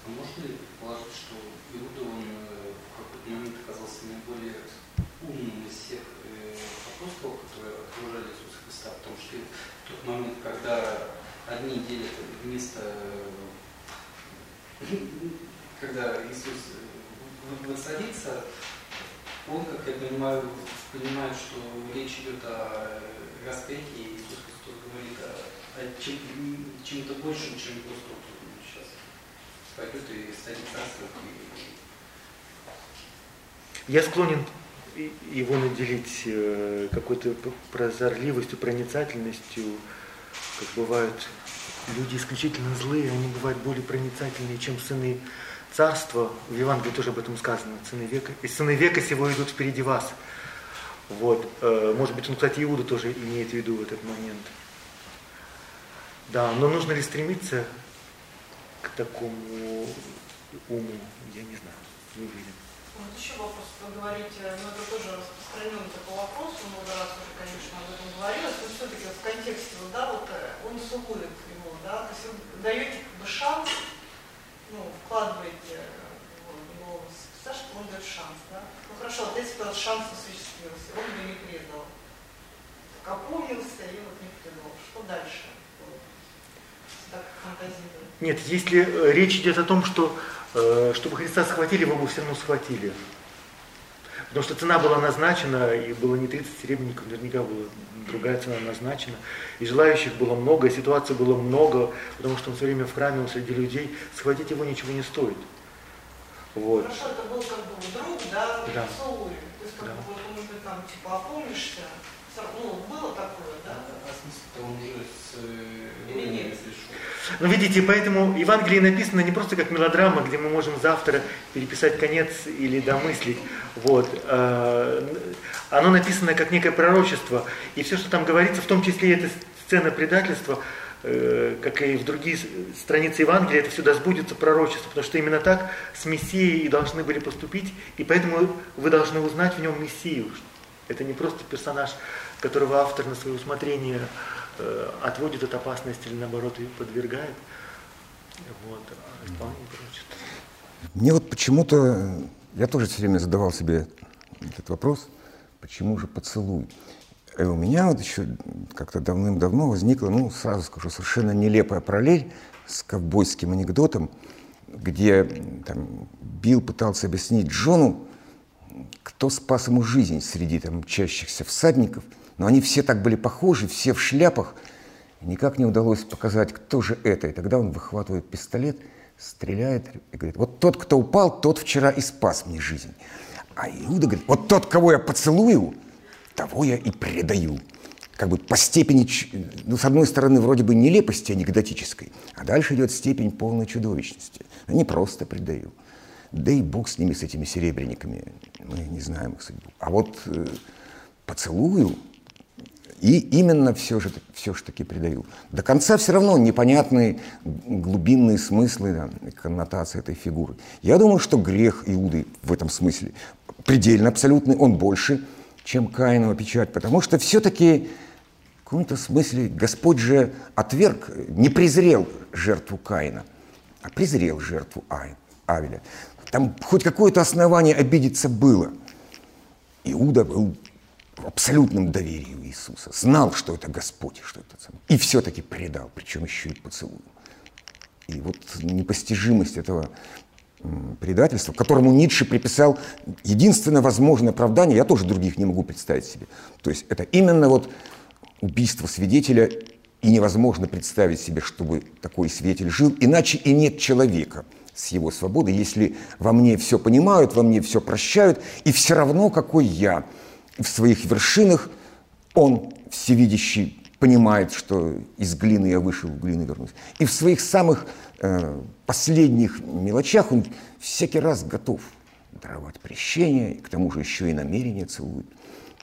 А можно ли предположить, что Иуда, он э, в какой-то момент оказался наиболее умным из всех э, апостолов, которые окружали Иисуса Христа, потому что в тот момент, когда одни делят место, э, когда Иисус воцарится, он, как я понимаю, понимает, что речь идет о распятии, Иисус Христос говорит о, о чем, чем-то большем, чем просто пойдет и станет царством. Я склонен его наделить э, какой-то прозорливостью, проницательностью, как бывают люди исключительно злые, они бывают более проницательные, чем сыны царства. В Евангелии тоже об этом сказано, сыны века. И сыны века сего идут впереди вас. Вот. Э, может быть, он, кстати, Иуда тоже имеет в виду в этот момент. Да, но нужно ли стремиться такому уму, я не знаю, не уверен. Вот еще вопрос, вы говорите, ну это тоже распространенный такой вопрос, много раз уже, конечно, об этом говорилось, но все-таки в контексте, вот, да, вот э, он сулует его, да, то есть вы даете как бы шанс, ну, вкладываете в него, что он дает шанс, да? Ну хорошо, вот если этот шанс осуществился, он бы не предал. Так опомнился и вот не предал. Что дальше? Так фантазирует. Нет, если э, речь идет о том, что Э, чтобы Христа схватили, его бы все равно схватили. Потому что цена была назначена, и было не 30 серебряников, наверняка была другая цена назначена. И желающих было много, и ситуаций было много, потому что он все время в храме, он среди людей. Схватить его ничего не стоит. Вот. Хорошо, это был как бы друг, да, да. Сауль. То есть как да. бы вот, может быть, там, типа, опомнишься. Ну, было такое, да? А смысл-то он уже с... Э, Или нет? Но видите, поэтому Евангелие написано не просто как мелодрама, где мы можем завтра переписать конец или домыслить. Вот. А, оно написано как некое пророчество. И все, что там говорится, в том числе и эта сцена предательства, э, как и в другие страницы Евангелия, это всегда сбудется пророчество, потому что именно так с Мессией и должны были поступить, и поэтому вы должны узнать в нем Мессию. Это не просто персонаж, которого автор на свое усмотрение Э, отводит от опасности или наоборот ее подвергает. Вот, а исполнение прочит. Мне вот почему-то, я тоже все время задавал себе этот вопрос, почему же поцелуй? И у меня вот еще как-то давным-давно возникла, ну, сразу скажу, совершенно нелепая параллель с ковбойским анекдотом, где там, Билл пытался объяснить Джону, кто спас ему жизнь среди там мчащихся всадников – но они все так были похожи, все в шляпах. Никак не удалось показать, кто же это. И тогда он выхватывает пистолет, стреляет и говорит, вот тот, кто упал, тот вчера и спас мне жизнь. А Иуда говорит, вот тот, кого я поцелую, того я и предаю. Как бы по степени, ну, с одной стороны, вроде бы нелепости анекдотической, а дальше идет степень полной чудовищности. Не просто предаю. Да и Бог с ними, с этими серебряниками. Мы не знаем их судьбу. А вот э, поцелую и именно все же, все же таки придаю. До конца все равно непонятные глубинные смыслы, да, коннотации этой фигуры. Я думаю, что грех Иуды в этом смысле предельно абсолютный, он больше, чем Каинова печать, потому что все-таки в каком-то смысле Господь же отверг, не презрел жертву Каина, а презрел жертву Авеля. Там хоть какое-то основание обидеться было. Иуда был в абсолютном доверии у Иисуса, знал, что это Господь, что это сам, и все-таки предал, причем еще и поцелуем. И вот непостижимость этого предательства, которому Ницше приписал единственное возможное оправдание, я тоже других не могу представить себе. То есть это именно вот убийство свидетеля, и невозможно представить себе, чтобы такой свидетель жил, иначе и нет человека с его свободой, если во мне все понимают, во мне все прощают, и все равно какой я – в своих вершинах он, всевидящий, понимает, что из глины я вышел, в глину вернусь. И в своих самых э, последних мелочах он всякий раз готов даровать прещение, и к тому же еще и намерение целует.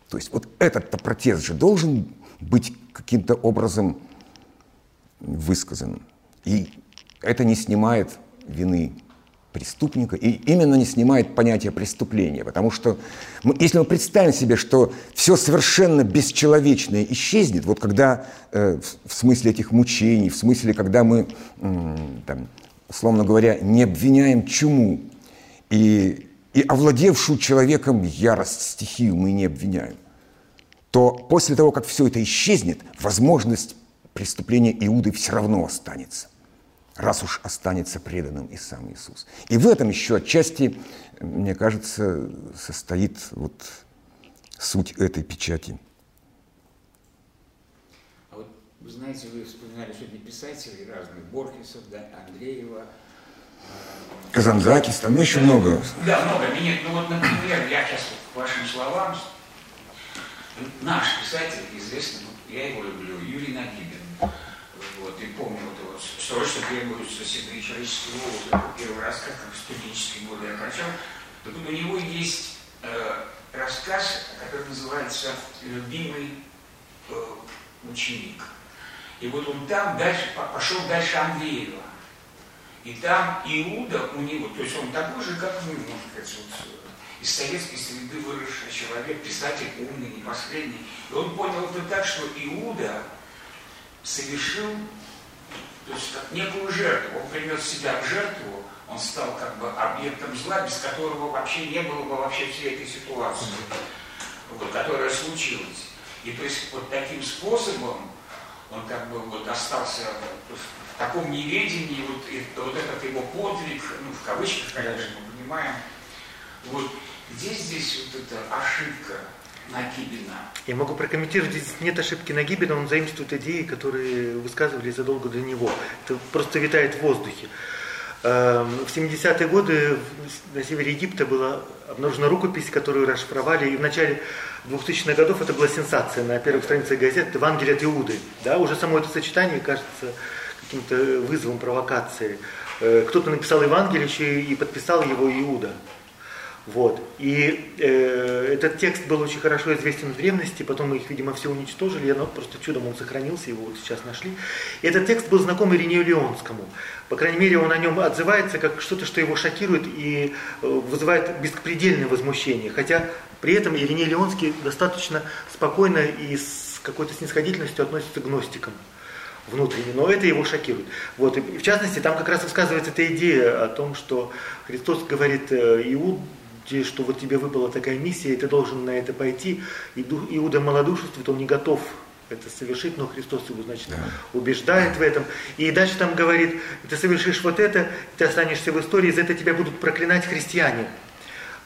То есть вот этот-то протест же должен быть каким-то образом высказан. И это не снимает вины преступника и именно не снимает понятие преступления. Потому что мы, если мы представим себе, что все совершенно бесчеловечное исчезнет, вот когда э, в, в смысле этих мучений, в смысле, когда мы, э, там, условно говоря, не обвиняем чуму и, и овладевшую человеком ярость, стихию мы не обвиняем, то после того, как все это исчезнет, возможность преступления Иуды все равно останется раз уж останется преданным и сам Иисус. И в этом еще отчасти, мне кажется, состоит вот суть этой печати. А вот вы знаете, вы вспоминали сегодня писателей разных, Борхесов, да, Андреева, Казанзакис, там еще много. Да, много. Нет, ну вот, например, я сейчас к вашим словам, наш писатель известный, я его люблю, Юрий Нагибин. Вот, и помню вот его срочно требуется человеческого опыта. Первый раз, как в студенческие годы я прочел. Так вот у него есть э, рассказ, который называется «Любимый э, ученик». И вот он там дальше, пошел дальше Андреева. И там Иуда у него, то есть он такой же, как мы, можно сказать, вот, из советской среды выросший человек, писатель умный, не последний. И он понял это так, что Иуда совершил то есть как некую жертву. Он принес себя в жертву, он стал как бы объектом зла, без которого вообще не было бы вообще всей этой ситуации, вот, которая случилась. И то есть вот таким способом он как бы вот остался в таком неведении, вот, и, вот этот его подвиг, ну, в кавычках, конечно, мы понимаем, вот, где здесь вот эта ошибка Нагибина? Я могу прокомментировать, здесь нет ошибки Нагибина, он заимствует идеи, которые высказывали задолго до него. Это просто витает в воздухе. Эм, в 70-е годы на севере Египта была обнаружена рукопись, которую расшифровали, и в начале 2000-х годов это была сенсация на первых страницах газет «Евангелие от Иуды». Да, уже само это сочетание кажется каким-то вызовом провокации. Э, кто-то написал Евангелие и подписал его Иуда. Вот. И э, этот текст был очень хорошо известен в древности, потом мы их, видимо, все уничтожили, но просто чудом он сохранился, его вот сейчас нашли. И этот текст был знаком Иринею Леонскому. По крайней мере, он о нем отзывается как что-то, что его шокирует и э, вызывает беспредельное возмущение. Хотя при этом Ириней Леонский достаточно спокойно и с какой-то снисходительностью относится к гностикам внутренне, но это его шокирует. Вот, и в частности, там как раз высказывается эта идея о том, что Христос говорит э, Иуд, что вот тебе выпала такая миссия, и ты должен на это пойти. И Иуда малодушествует, он не готов это совершить, но Христос его, значит, да. убеждает в этом. И дальше там говорит, ты совершишь вот это, ты останешься в истории, за это тебя будут проклинать христиане.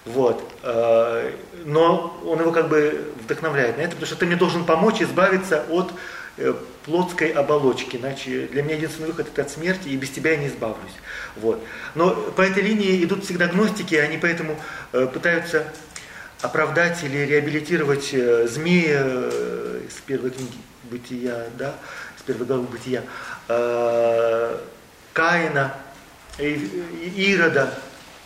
Вот. Э, но он его как бы вдохновляет на это, потому что ты мне должен помочь избавиться от Э, плотской оболочки, иначе для меня единственный выход это от смерти, и без тебя я не избавлюсь. Вот. Но по этой линии идут всегда гностики, они поэтому э, пытаются оправдать или реабилитировать э, змея э, из первой книги Бытия, да, с первой главы Бытия, э, Каина, Ирода,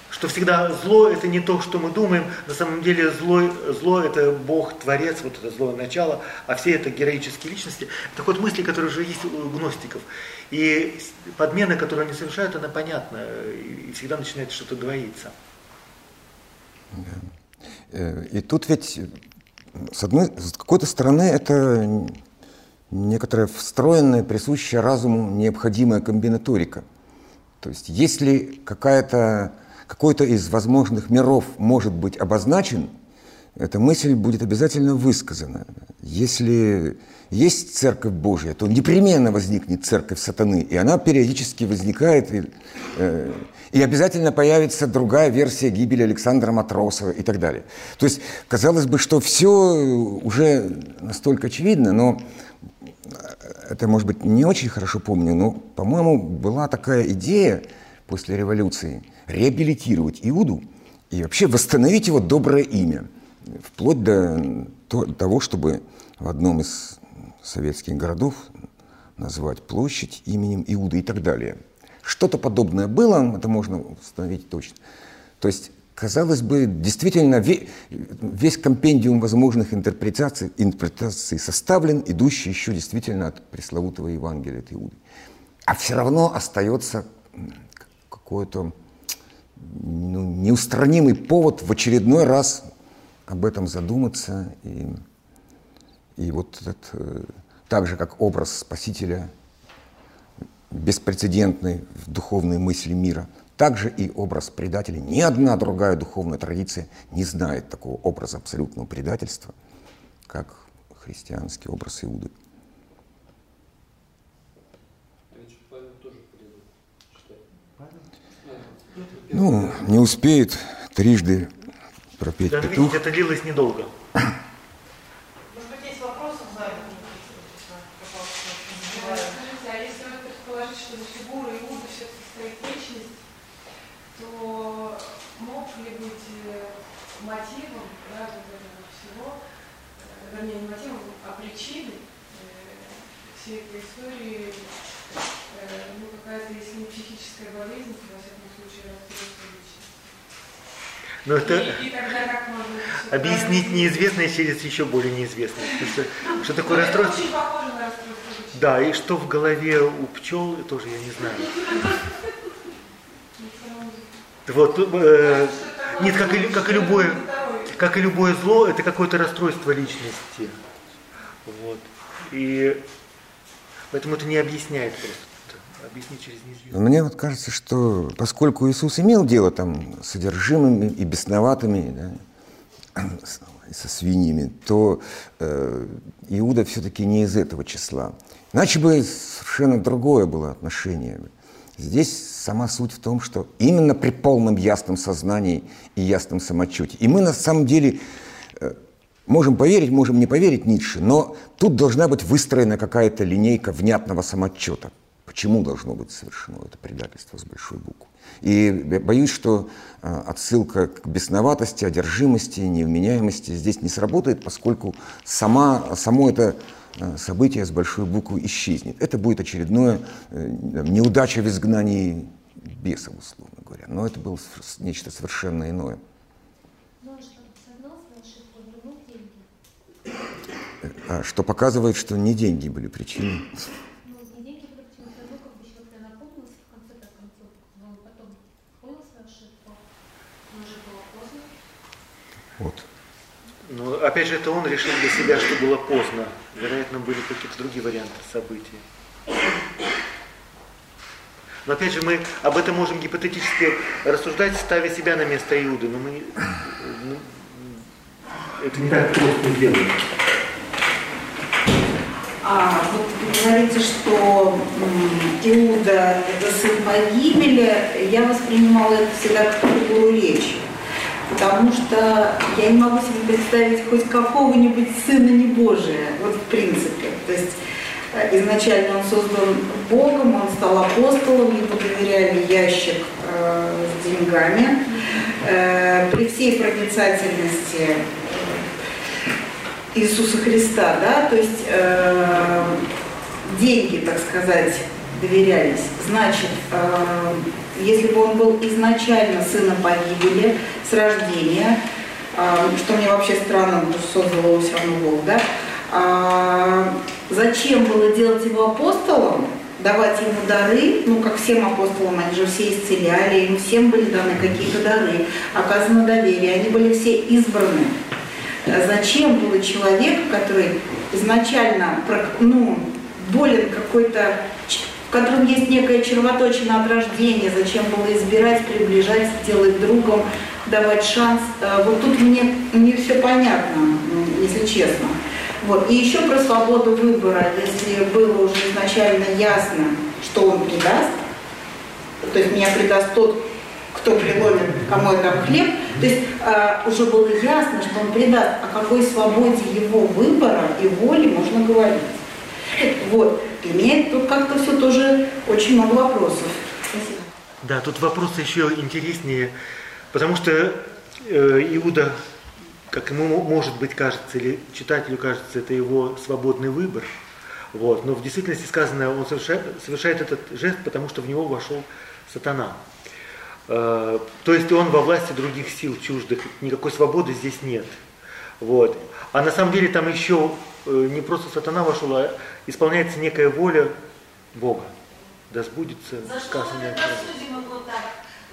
что всегда зло это не то, что мы думаем, на самом деле зло, зло это Бог, Творец, вот это злое начало, а все это героические личности. Это ход мысли, которые уже есть у гностиков. И подмена, которую они совершают, она понятна, и всегда начинает что-то двоиться. Э, и тут ведь, с одной, с какой-то стороны, это некоторая встроенная, присущая разуму необходимая комбинаторика. То есть если какая-то какой-то из возможных миров может быть обозначен, эта мысль будет обязательно высказана. Если есть Церковь Божья, то непременно возникнет Церковь Сатаны, и она периодически возникает, и, э, и обязательно появится другая версия гибели Александра Матросова и так далее. То есть, казалось бы, что все уже настолько очевидно, но это, может быть, не очень хорошо помню, но, по-моему, была такая идея после революции – реабилитировать Иуду и вообще восстановить его доброе имя, вплоть до того, чтобы в одном из советских городов назвать площадь именем Иуды и так далее. Что-то подобное было, это можно установить точно. То есть, казалось бы, действительно весь компендиум возможных интерпретаций, интерпретаций составлен, идущий еще действительно от пресловутого Евангелия от Иуды. А все равно остается какое-то ну, неустранимый повод в очередной раз об этом задуматься. И, и вот этот, э, так же, как образ Спасителя беспрецедентный в духовной мысли мира, также и образ предателя. Ни одна другая духовная традиция не знает такого образа абсолютного предательства, как христианский образ Иуды. Ну, не успеет трижды пропеть Даже петух. Видите, это длилось недолго. Может быть, есть вопросы в зале? Скажите, если вы предположить, что за фигурой Иуда все-таки стоит личность, то мог ли быть мотивом да, этого всего, э, вернее, не мотивом, а причиной э, всей этой истории ну, какая-то, если не психическая болезнь, то, во всяком случае, расстройство личности. Но это И, и тогда как можно это объяснить неизвестное через еще более неизвестное. Потому что, что такое? Ну, расстройство? очень похоже на расстройство. Да, и что в голове у пчел, тоже я не знаю. Вот, э, нет, как и, как и любое, как и любое зло, это какое-то расстройство личности. Вот. И поэтому это не объясняет просто. Объяснить через неизвестное. Мне вот кажется, что поскольку Иисус имел дело там с содержимыми и бесноватыми, да, со свиньями, то э, Иуда все-таки не из этого числа. Иначе бы совершенно другое было отношение. Здесь сама суть в том, что именно при полном ясном сознании и ясном самочете. И мы на самом деле э, можем поверить, можем не поверить Ницше, но тут должна быть выстроена какая-то линейка внятного самоотчета. Почему должно быть совершено это предательство с большой буквы? И боюсь, что э, отсылка к бесноватости, одержимости, невменяемости здесь не сработает, поскольку сама, само это э, событие с большой буквы исчезнет. Это будет очередное э, неудача в изгнании бесов, условно говоря. Но это было нечто совершенно иное. А Что показывает, что не деньги были причиной. Ну, не деньги были почему-то, ну, как бы человек наверное, опомнился в конце так концов, но он потом понял свою ошибку, но уже было поздно. Вот. Но опять же, это он решил для себя, что было поздно. Вероятно, были какие-то другие варианты событий. Но опять же, мы об этом можем гипотетически рассуждать, ставя себя на место Иуды. Но мы ну, это не так просто сделать. А вот вы говорите, что Иуда – это сын погибели, я воспринимала это всегда как фигуру речи. Потому что я не могу себе представить хоть какого-нибудь сына небожия, вот в принципе. То есть э, изначально он создан Богом, он стал апостолом, ему доверяли ящик э, с деньгами. Э, при всей проницательности Иисуса Христа, да, то есть э, деньги, так сказать, доверялись. Значит, э, если бы он был изначально сыном погибели с рождения, э, что мне вообще странно, потому что создал его все равно Бог, да, а зачем было делать его апостолом, давать ему дары, ну, как всем апостолам, они же все исцеляли, им всем были даны какие-то дары, оказано доверие, они были все избраны. Зачем было человек, который изначально ну, болен какой-то, в котором есть некая червоточина от рождения, зачем было избирать, приближать, делать другом, давать шанс. Э, Вот тут мне не все понятно, если честно. Вот. И еще про свободу выбора, если было уже изначально ясно, что он предаст, то есть меня предаст тот, кто приломит, кому я дам хлеб. То есть а, уже было ясно, что он предаст, о какой свободе его выбора и воли можно говорить. Вот. Для меня тут как-то все тоже очень много вопросов. Спасибо. Да, тут вопросы еще интереснее, потому что э, Иуда, как ему мо- может быть кажется, или читателю кажется, это его свободный выбор. Вот. Но в действительности сказано, он совершает, совершает этот жест, потому что в него вошел сатана. Э, то есть он во власти других сил чуждых, никакой свободы здесь нет. Вот. А на самом деле там еще э, не просто сатана вошел, а исполняется некая воля Бога. Да сбудется За что мы сказанное. его так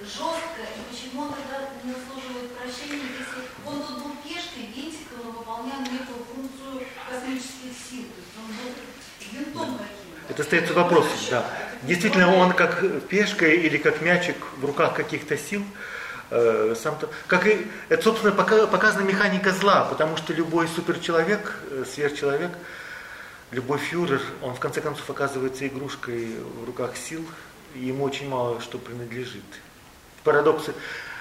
жестко, и почему он тогда не заслуживает прощения, если он тут был пешкой, винтиком, но выполнял некую функцию космических сил, то есть он был винтом каким-то. Это остается вопросом, да. Действительно, он как пешка или как мячик в руках каких-то сил, э, сам то, как и, это, собственно, пока- показана механика зла, потому что любой суперчеловек, э, сверхчеловек, любой фюрер, он в конце концов оказывается игрушкой в руках сил, и ему очень мало что принадлежит. Парадоксы.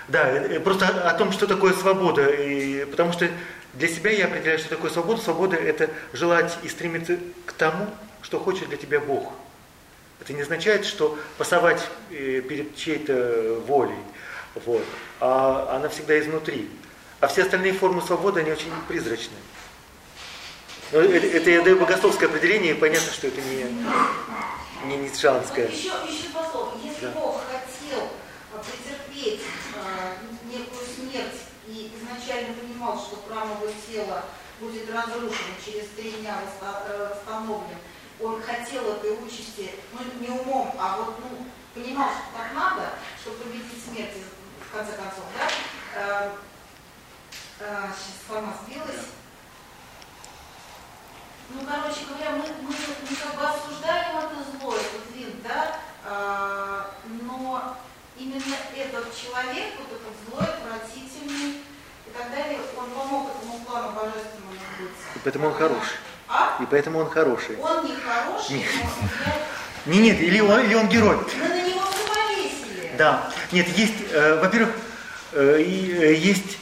Да, э, просто о том, что такое свобода, и, потому что для себя я определяю, что такое свобода. Свобода – это желать и стремиться к тому, что хочет для тебя Бог. Это не означает, что пасовать э, перед чьей-то волей, вот, а она всегда изнутри. А все остальные формы свободы, они очень призрачные. Но это, это я даю богословское определение, и понятно, что это не, не ницшанское. Еще, еще два слова. Если Да. Бог хотел а, претерпеть а, некую смерть изначально понимал, что храмовое тело будет разрушено, через три дня э, восстановлен, он хотел этой участи, ну не умом, а вот ну, понимал, что так надо, чтобы победить смерть, в конце концов, да? Э, э, сейчас форма сбилась. Ну, короче говоря, мы, мы, мы как бы осуждаем это зло, этот вид, да, э, но именно этот человек, вот этот злой, отвратительный и так далее, он помог этому плану божественному сбыться. И поэтому он хороший. А? И поэтому он хороший. Он не хороший, нет. но я... [laughs] Нет, или он, или он герой. Мы на него повесили. Да. Нет, есть, э, во-первых, э, э есть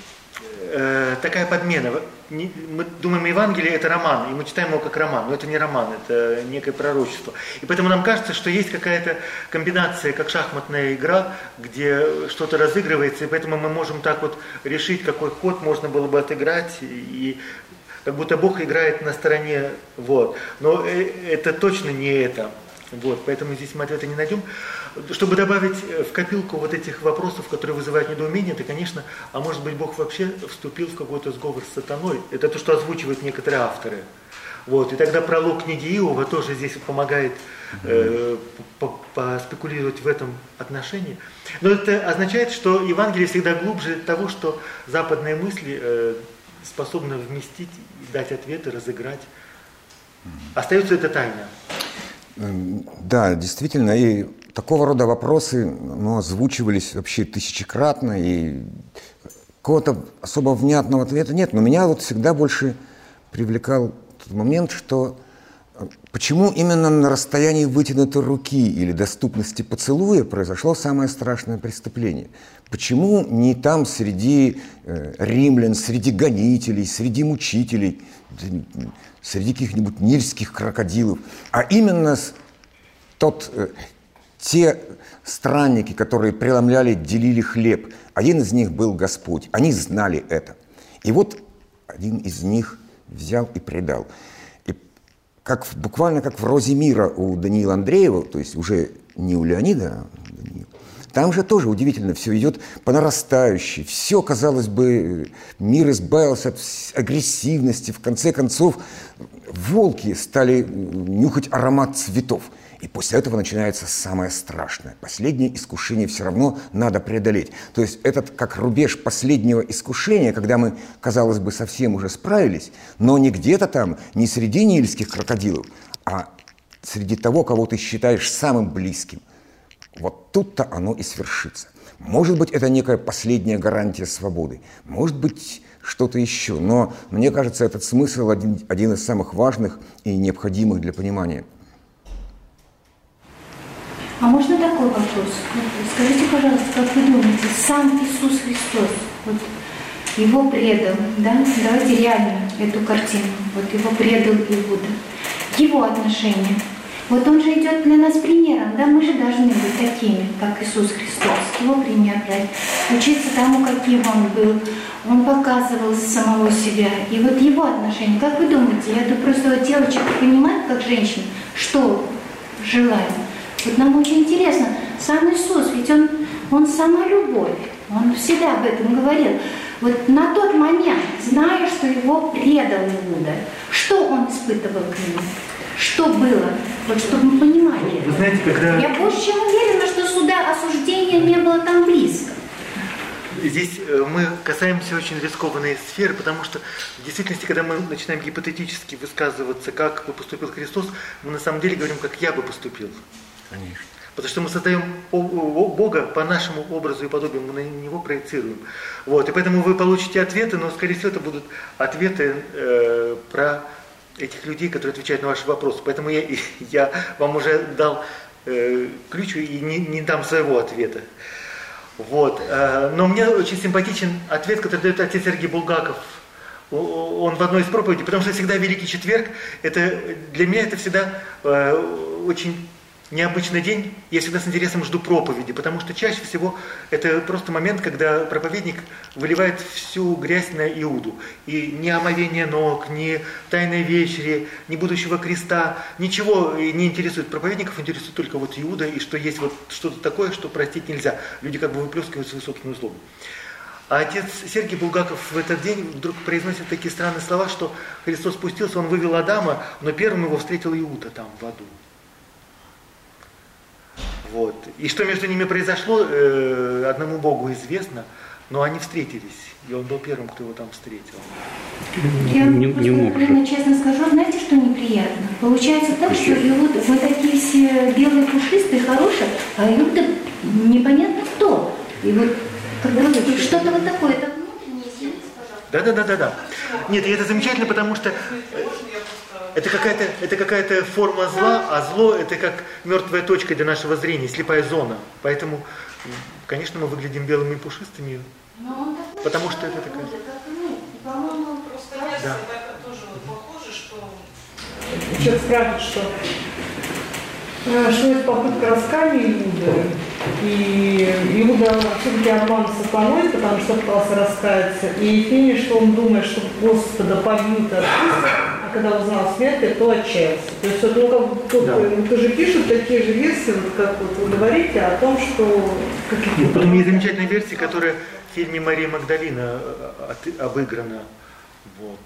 э, такая подмена. Не, мы думаем, Евангелие это роман, и мы читаем его как роман, но это не роман, это некое пророчество. И поэтому нам кажется, что есть какая-то комбинация, как шахматная игра, где что-то разыгрывается, и поэтому мы можем так вот решить, какой ход можно было бы отыграть, и как будто Бог играет на стороне, вот. Но э, это точно не это. Вот, поэтому здесь мы ответа не найдем. Чтобы добавить э, в копилку вот этих вопросов, которые вызывают недоумение, это, конечно, а может быть Бог вообще вступил в какой-то сговор с сатаной. Это то, что озвучивают некоторые авторы. Вот, и тогда пролог книги Иова тоже здесь помогает э, поспекулировать в этом отношении. Но это означает, что Евангелие всегда глубже того, что западные мысли э, способны вместить, дать ответы, разыграть. Остается это тайна. Да, действительно, и такого рода вопросы ну, озвучивались вообще тысячекратно, и какого-то особо внятного ответа нет. Но меня вот всегда больше привлекал тот момент, что э, почему именно на расстоянии вытянутой руки или доступности поцелуя произошло самое страшное преступление. Почему не там среди э, римлян, среди гонителей, среди мучителей, среди каких-нибудь нильских крокодилов, а именно тот, э, те странники, которые преломляли, делили хлеб, один из них был Господь, они знали это. И вот один из них взял и предал. И как, буквально как в «Розе мира» у Даниила Андреева, то есть уже не у Леонида, а Даниила, там же тоже удивительно, все идет по нарастающей. Все, казалось бы, мир избавился от агрессивности. В конце концов, волки стали нюхать аромат цветов. И после этого начинается самое страшное. Последнее искушение все равно надо преодолеть. То есть этот как рубеж последнего искушения, когда мы, казалось бы, совсем уже справились, но не где-то там, не среди нильских крокодилов, а среди того, кого ты считаешь самым близким – вот тут-то оно и свершится. Может быть, это некая последняя гарантия свободы. Может быть, что-то еще. Но мне кажется, этот смысл один, один из самых важных и необходимых для понимания. А можно такой вопрос? Скажите, пожалуйста, как вы думаете, сам Иисус Христос, вот его предал, да? Давайте реально эту картину. Вот его предал Иуда. Его отношения – вот он же идет для нас примером, да, мы же должны быть такими, как Иисус Христос, его пример брать, учиться тому, каким он был. Он показывал самого себя. И вот его отношения, как вы думаете, я думаю, просто вот девочек понимает, как женщина, что желает. Вот нам очень интересно, сам Иисус, ведь он, он сама любовь, он всегда об этом говорил. Вот на тот момент, зная, что его предал Иуда, что он испытывал к нему? Что было? Вот чтобы мы понимали. Вы знаете, когда... Я больше чем уверена, что суда осуждения не было там близко. Здесь э, мы касаемся очень рискованной сферы, потому что в действительности, когда мы начинаем гипотетически высказываться, как бы поступил Христос, мы на самом деле говорим, как я бы поступил. Конечно. Потому что мы создаем Бога по нашему образу и подобию, мы на Него проецируем. Вот, и поэтому вы получите ответы, но, скорее всего, это будут ответы э, про этих людей, которые отвечают на ваши вопросы. Поэтому я, [laughs] я вам уже дал э, ключ и не, не дам своего ответа. Вот. Э, но мне очень симпатичен ответ, который дает отец Сергей Булгаков. Он в одной из проповедей, потому что всегда Великий Четверг, это, для меня это всегда э, очень необычный день, я всегда с интересом жду проповеди, потому что чаще всего это просто момент, когда проповедник выливает всю грязь на Иуду. И ни омовение ног, ни тайной вечери, ни будущего креста, ничего не интересует проповедников, интересует только вот Иуда, и что есть вот что-то такое, что простить нельзя. Люди как бы выплескивают свою собственную злобу. А отец Сергей Булгаков в этот день вдруг произносит такие странные слова, что Христос спустился, он вывел Адама, но первым его встретил Иуда там в аду. Вот. И что между ними произошло, э, одному Богу известно, но они встретились, и он был первым, кто его там встретил. Я Не- не мог же. честно скажу, знаете, что неприятно? Получается так, что Иуда, мы такие все белые, пушистые, хорошие, а Иуда непонятно кто. И вот вот что-то вот такое, это внутреннее, извините, пожалуйста. Да, да, да, да, да. Нет, и это замечательно, потому что э, это какая-то это какая-то форма зла, а зло это как мертвая точка для нашего зрения, слепая зона. Поэтому, конечно, мы выглядим белыми и пушистыми. Но он такой Потому что это такая- по-моему, Просто Да. такая тоже вот похоже, что Человек спрашивает, что, э, что это попытка раскаяния Иуды. И Иуда все-таки обман сатаной, потому что пытался раскаяться. И Ефимий, что он думает, что Господа побьют отпустят, когда узнал смерть, то отчаялся. То есть, вот, ну, как тут Да. э, тоже пишут такие же версии, вот как вот вы говорите, о том, что какие-то... Потом есть замечательная версия, которая в фильме Мария Магдалина э, от- обыграна. Вот.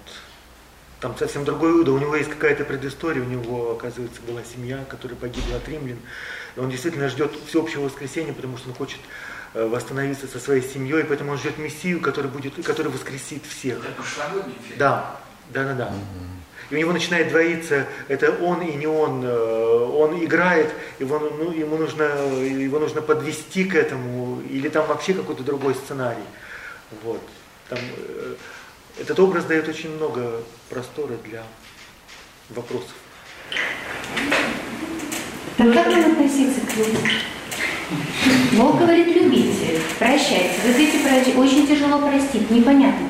Там совсем другой Иуда. У него есть какая-то предыстория. У него, оказывается, была семья, которая погибла от римлян. И он действительно ждет всеобщего воскресения, потому что он хочет э, восстановиться со своей семьей, поэтому он ждет Мессию, который, будет, который воскресит всех. Это прошлогодний фильм. Да, да, да, да. И у него начинает двоиться, это он и не он. Э, Он играет, его, ну, ему нужно, его нужно подвести к этому, или там вообще какой-то другой сценарий. Вот. Там, э, этот образ дает очень много простора для вопросов. Так как нам относиться к людям? Бог говорит, любите, прощайте. Вы говорите, очень тяжело простить, непонятно.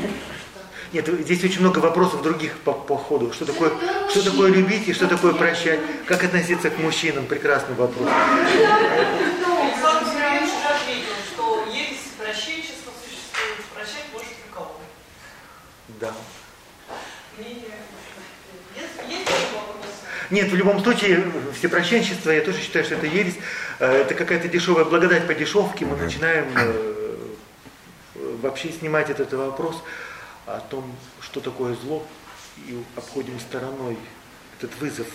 Нет, здесь очень много вопросов других по, по ходу. Что такое, что такое любить и что такое прощать? Как относиться к мужчинам? Прекрасный вопрос. Да. Нет, в любом случае, всепрощенчество, я тоже считаю, что это ересь. Э, Это какая-то дешевая благодать по дешевке. Мы начинаем э, вообще снимать этот вопрос о том, что такое зло, и обходим стороной этот вызов.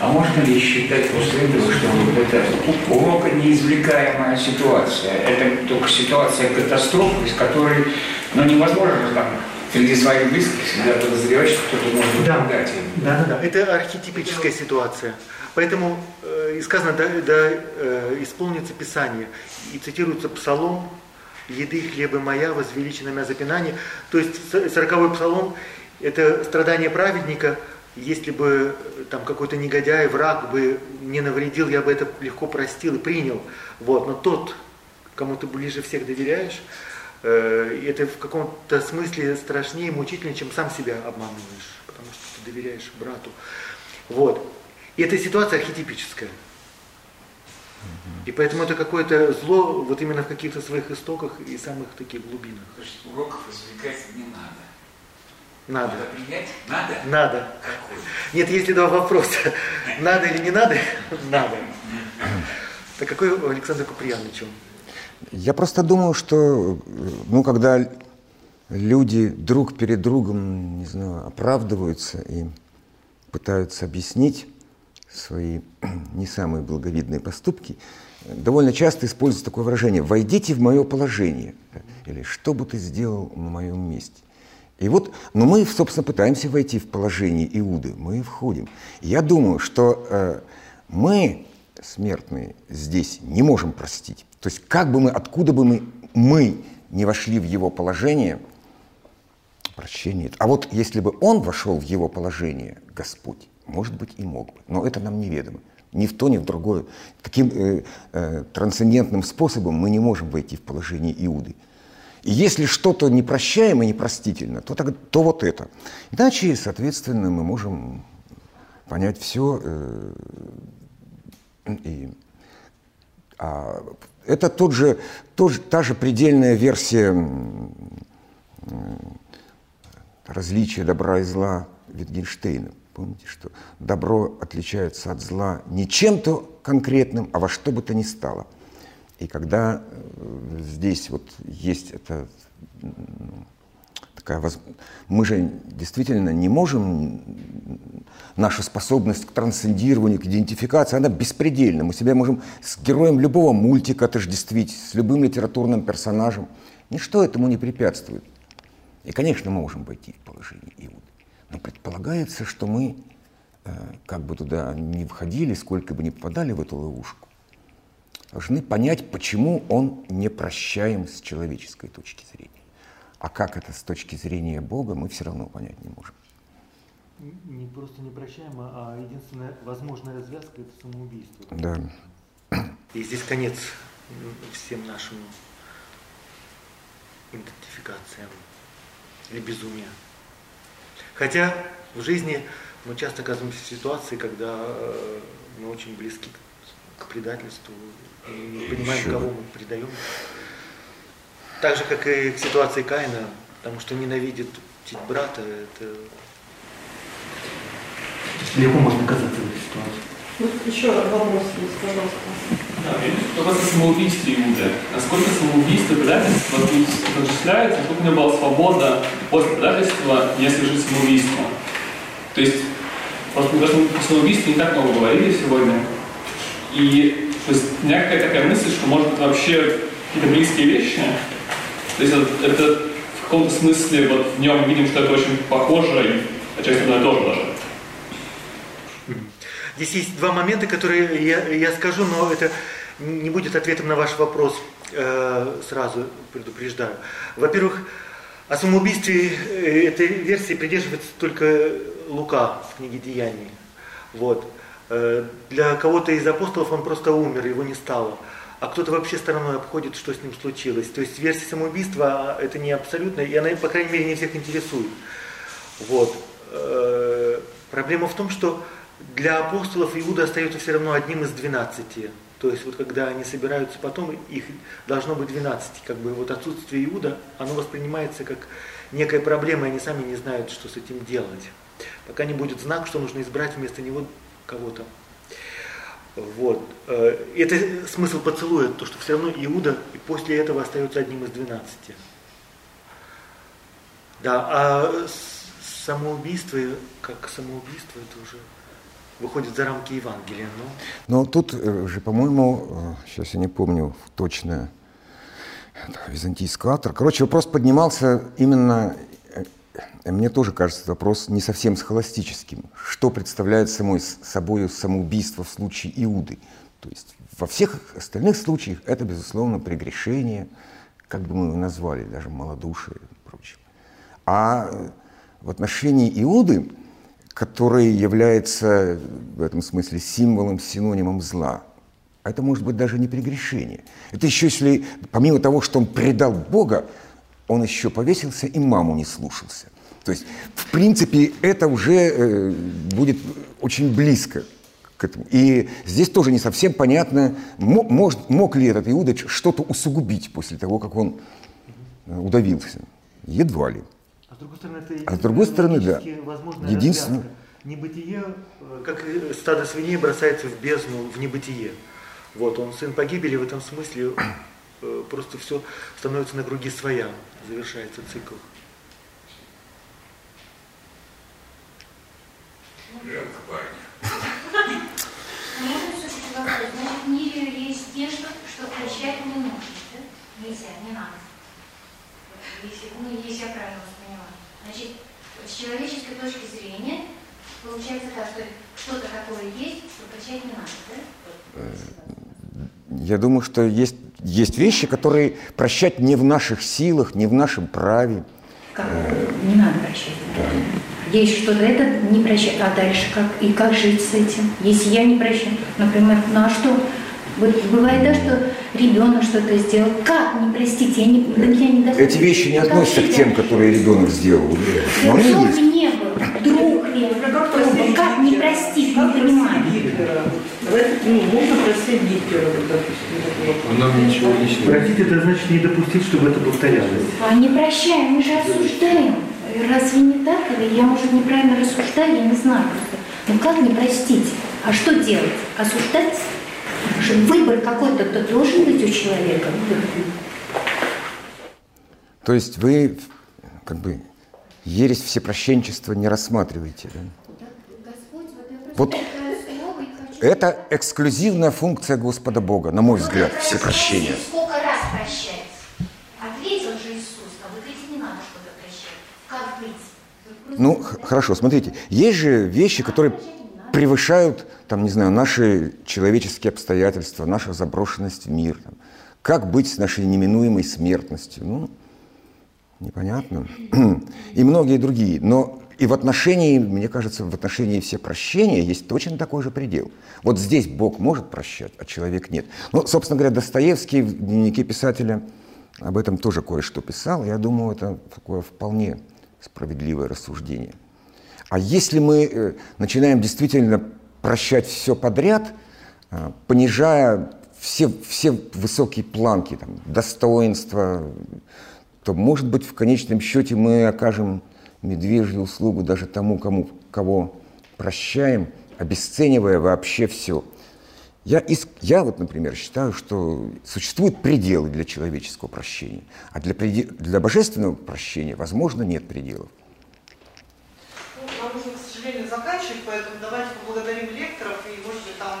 А можно ли считать после этого, что вот это урока неизвлекаемая ситуация? Это только ситуация катастрофы, из которой ну, невозможно там среди своих близких всегда подозревать, что кто-то может быть Да. Да, да, да. Это архетипическая ситуация. Поэтому э, и сказано, да, да, э, исполнится Писание. И цитируется Псалом, «Еды хлеба моя, возвеличи на меня запинание». То есть сороковой Псалом – это страдание праведника. Если бы э, там какой-то негодяй, враг бы не навредил, я бы это легко простил и принял. Вот. Но тот, кому ты ближе всех доверяешь, э, это в каком-то смысле страшнее, мучительнее, чем сам себя обманываешь, потому что ты доверяешь брату. Вот. И эта ситуация архетипическая. И поэтому это какое-то зло вот именно в каких-то своих истоках и самых таких глубинах. То есть уроков извлекать не надо. Надо. Надо принять? Надо? Надо. Какой? Нет, есть два вопроса. [laughs] Надо или не надо? Надо. [laughs] Так какой у Александра Куприяновича? Я просто думаю, что, ну, когда люди друг перед другом, не знаю, оправдываются и пытаются объяснить свои [clears throat] не самые благовидные поступки, довольно часто используется такое выражение «войдите в мое положение» или «что бы ты сделал на моем месте». И вот, ну мы, собственно, пытаемся войти в положение Иуды, мы входим. Я думаю, что э, мы, смертные, здесь не можем простить. То есть как бы мы, откуда бы мы, мы не вошли в его положение, прощения нет. А вот если бы он вошел в его положение, Господь, может быть, и мог бы. Но это нам неведомо. Ни в то, ни в другое. Таким э, э, трансцендентным способом мы не можем войти в положение Иуды. И если что-то непрощаемо непростительно, то, так, то вот это. Иначе, соответственно, мы можем понять все. Э, и, а, это тот же, тот же, та же предельная версия м, различия добра и зла Витгенштейна. Помните, что добро отличается от зла не чем-то конкретным, а во что бы то ни стало. И когда здесь вот есть это такая возможность, мы же действительно не можем, наша способность к трансцендированию, к идентификации, она беспредельна. Мы себя можем с героем любого мультика отождествить, с любым литературным персонажем. Ничто этому не препятствует. И, конечно, мы можем войти в положение Иуды. Но предполагается, что мы, э, как бы туда не входили, сколько бы ни попадали в эту ловушку, должны понять, почему он не прощаем с человеческой точки зрения. А как это с точки зрения Бога, мы все равно понять не можем. Не просто не прощаем, а единственная возможная развязка – это самоубийство. Да. И здесь конец всем нашим идентификациям или безумия. Хотя в жизни мы часто оказываемся в ситуации, когда э, мы очень близки к предательству, и не понимаем, Еще кого мы предаем. Так же, как и к ситуации Каина, потому что ненавидит брата, это легко можно оказаться в этой ситуации. Вот еще вопрос есть, пожалуйста. Да, вопрос о самоубийстве Иуды. Насколько самоубийство предательство тут насколько у него была свобода после предательства не совершить самоубийство? То есть, просто мы о самоубийстве не так много говорили сегодня. И то есть, у меня какая-то такая мысль, что может быть вообще какие-то близкие вещи. То есть это, это в каком-то смысле вот в нем видим, что это очень похоже и отчасти одно и то же даже. Здесь есть два момента, которые я, я скажу, но это не будет ответом на ваш вопрос, э, сразу предупреждаю. Во-первых, о самоубийстве э, этой версии придерживается только Лука в книге Деяний. Вот. Э, для кого-то из апостолов он просто умер, его не стало. А кто-то вообще стороной обходит, что с ним случилось. То есть версия самоубийства а, это не абсолютно, и она, по крайней мере, не всех интересует. Вот. Э, проблема в том, что для апостолов Иуда остается все равно одним из двенадцати. То есть вот когда они собираются потом, их должно быть 12. Как бы вот отсутствие Иуда, оно воспринимается как некая проблема, и они сами не знают, что с этим делать. Пока не будет знак, что нужно избрать вместо него кого-то. Вот. Э, это смысл поцелуя, то, что все равно Иуда и после этого остается одним из двенадцати. Да, а самоубийство, как самоубийство, это уже выходит за рамки Евангелия. Но, но тут э, же, по-моему, сейчас э, я не помню точно, византийский автор. Короче, вопрос поднимался именно, э, мне тоже кажется, вопрос не совсем схоластическим. Что представляет самой, собой самоубийство в случае Иуды? То есть во всех остальных случаях это, безусловно, прегрешение, как бы мы его назвали, даже малодушие и прочее. А в отношении Иуды который является в этом смысле символом, синонимом зла. Это может быть даже не прегрешение. Это еще если, помимо того, что он предал Бога, он еще повесился и маму не слушался. То есть, в принципе, это уже э, будет очень близко к этому. И здесь тоже не совсем понятно, мог, мог ли этот Иуда что-то усугубить после того, как он э, удавился. Едва ли с другой стороны, это а с другой стороны, да. Единственное. Небытие, э, как стадо свиней бросается в бездну, в небытие. Вот, он сын погибели, в этом смысле э, просто все становится на круги своя, завершается цикл. В мире есть нечто, что прощать не нужно, да? Нельзя, не надо. Если, ну, если я правильно с человеческой точки зрения получается так, что что-то такое есть, что прощать не надо, да? Э, я думаю, что есть, есть вещи, которые прощать не в наших силах, не в нашем праве. Как? Не надо прощать. Да. Есть что-то, это не прощать. А дальше как? И как жить с этим? Если я не прощаю, например, ну а что? Вот бывает, да, что ребенок что-то сделал. Как не простить? Я не, я не Эти вещи не относятся к тем, которые ребенок сделал. Но они есть. не был, друг ли, как не простить, не понимаю. Ну, можно простить Гитлера, допустим. Нам ничего личного. Простить это значит не допустить, чтобы это повторялось. А не прощаем, мы же осуждаем. Разве не так? Или я, может, неправильно рассуждаю, я не знаю просто. Ну как не простить? А что делать? Осуждать? Выбор какой-то должен быть у человека. То есть вы как бы ересь всепрощенчества не рассматриваете, да? Вот это эксклюзивная функция Господа Бога, на мой взгляд, все прощения. Сколько раз прощается? Ответил же Иисус, а вот эти не надо что-то прощать. Как быть? Ну, хорошо, смотрите, есть же вещи, которые превышают, там, не знаю, наши человеческие обстоятельства, наша заброшенность в мир. Там. Как быть с нашей неминуемой смертностью? Ну, непонятно. И многие другие. Но и в отношении, мне кажется, в отношении все прощения есть точно такой же предел. Вот здесь Бог может прощать, а человек нет. Ну, собственно говоря, Достоевский в дневнике писателя об этом тоже кое-что писал. Я думаю, это такое вполне справедливое рассуждение. А если мы э, начинаем действительно прощать все подряд, э, понижая все, все высокие планки, там, достоинства, то, может быть, в конечном счете мы окажем медвежью услугу даже тому, кому, кого прощаем, обесценивая вообще все. Я, я вот, например, считаю, что существуют пределы для человеческого прощения, а для, для божественного прощения, возможно, нет пределов. Ну, нам нужно, к сожалению, заканчивать, поэтому давайте поблагодарим лекторов и, может быть, там...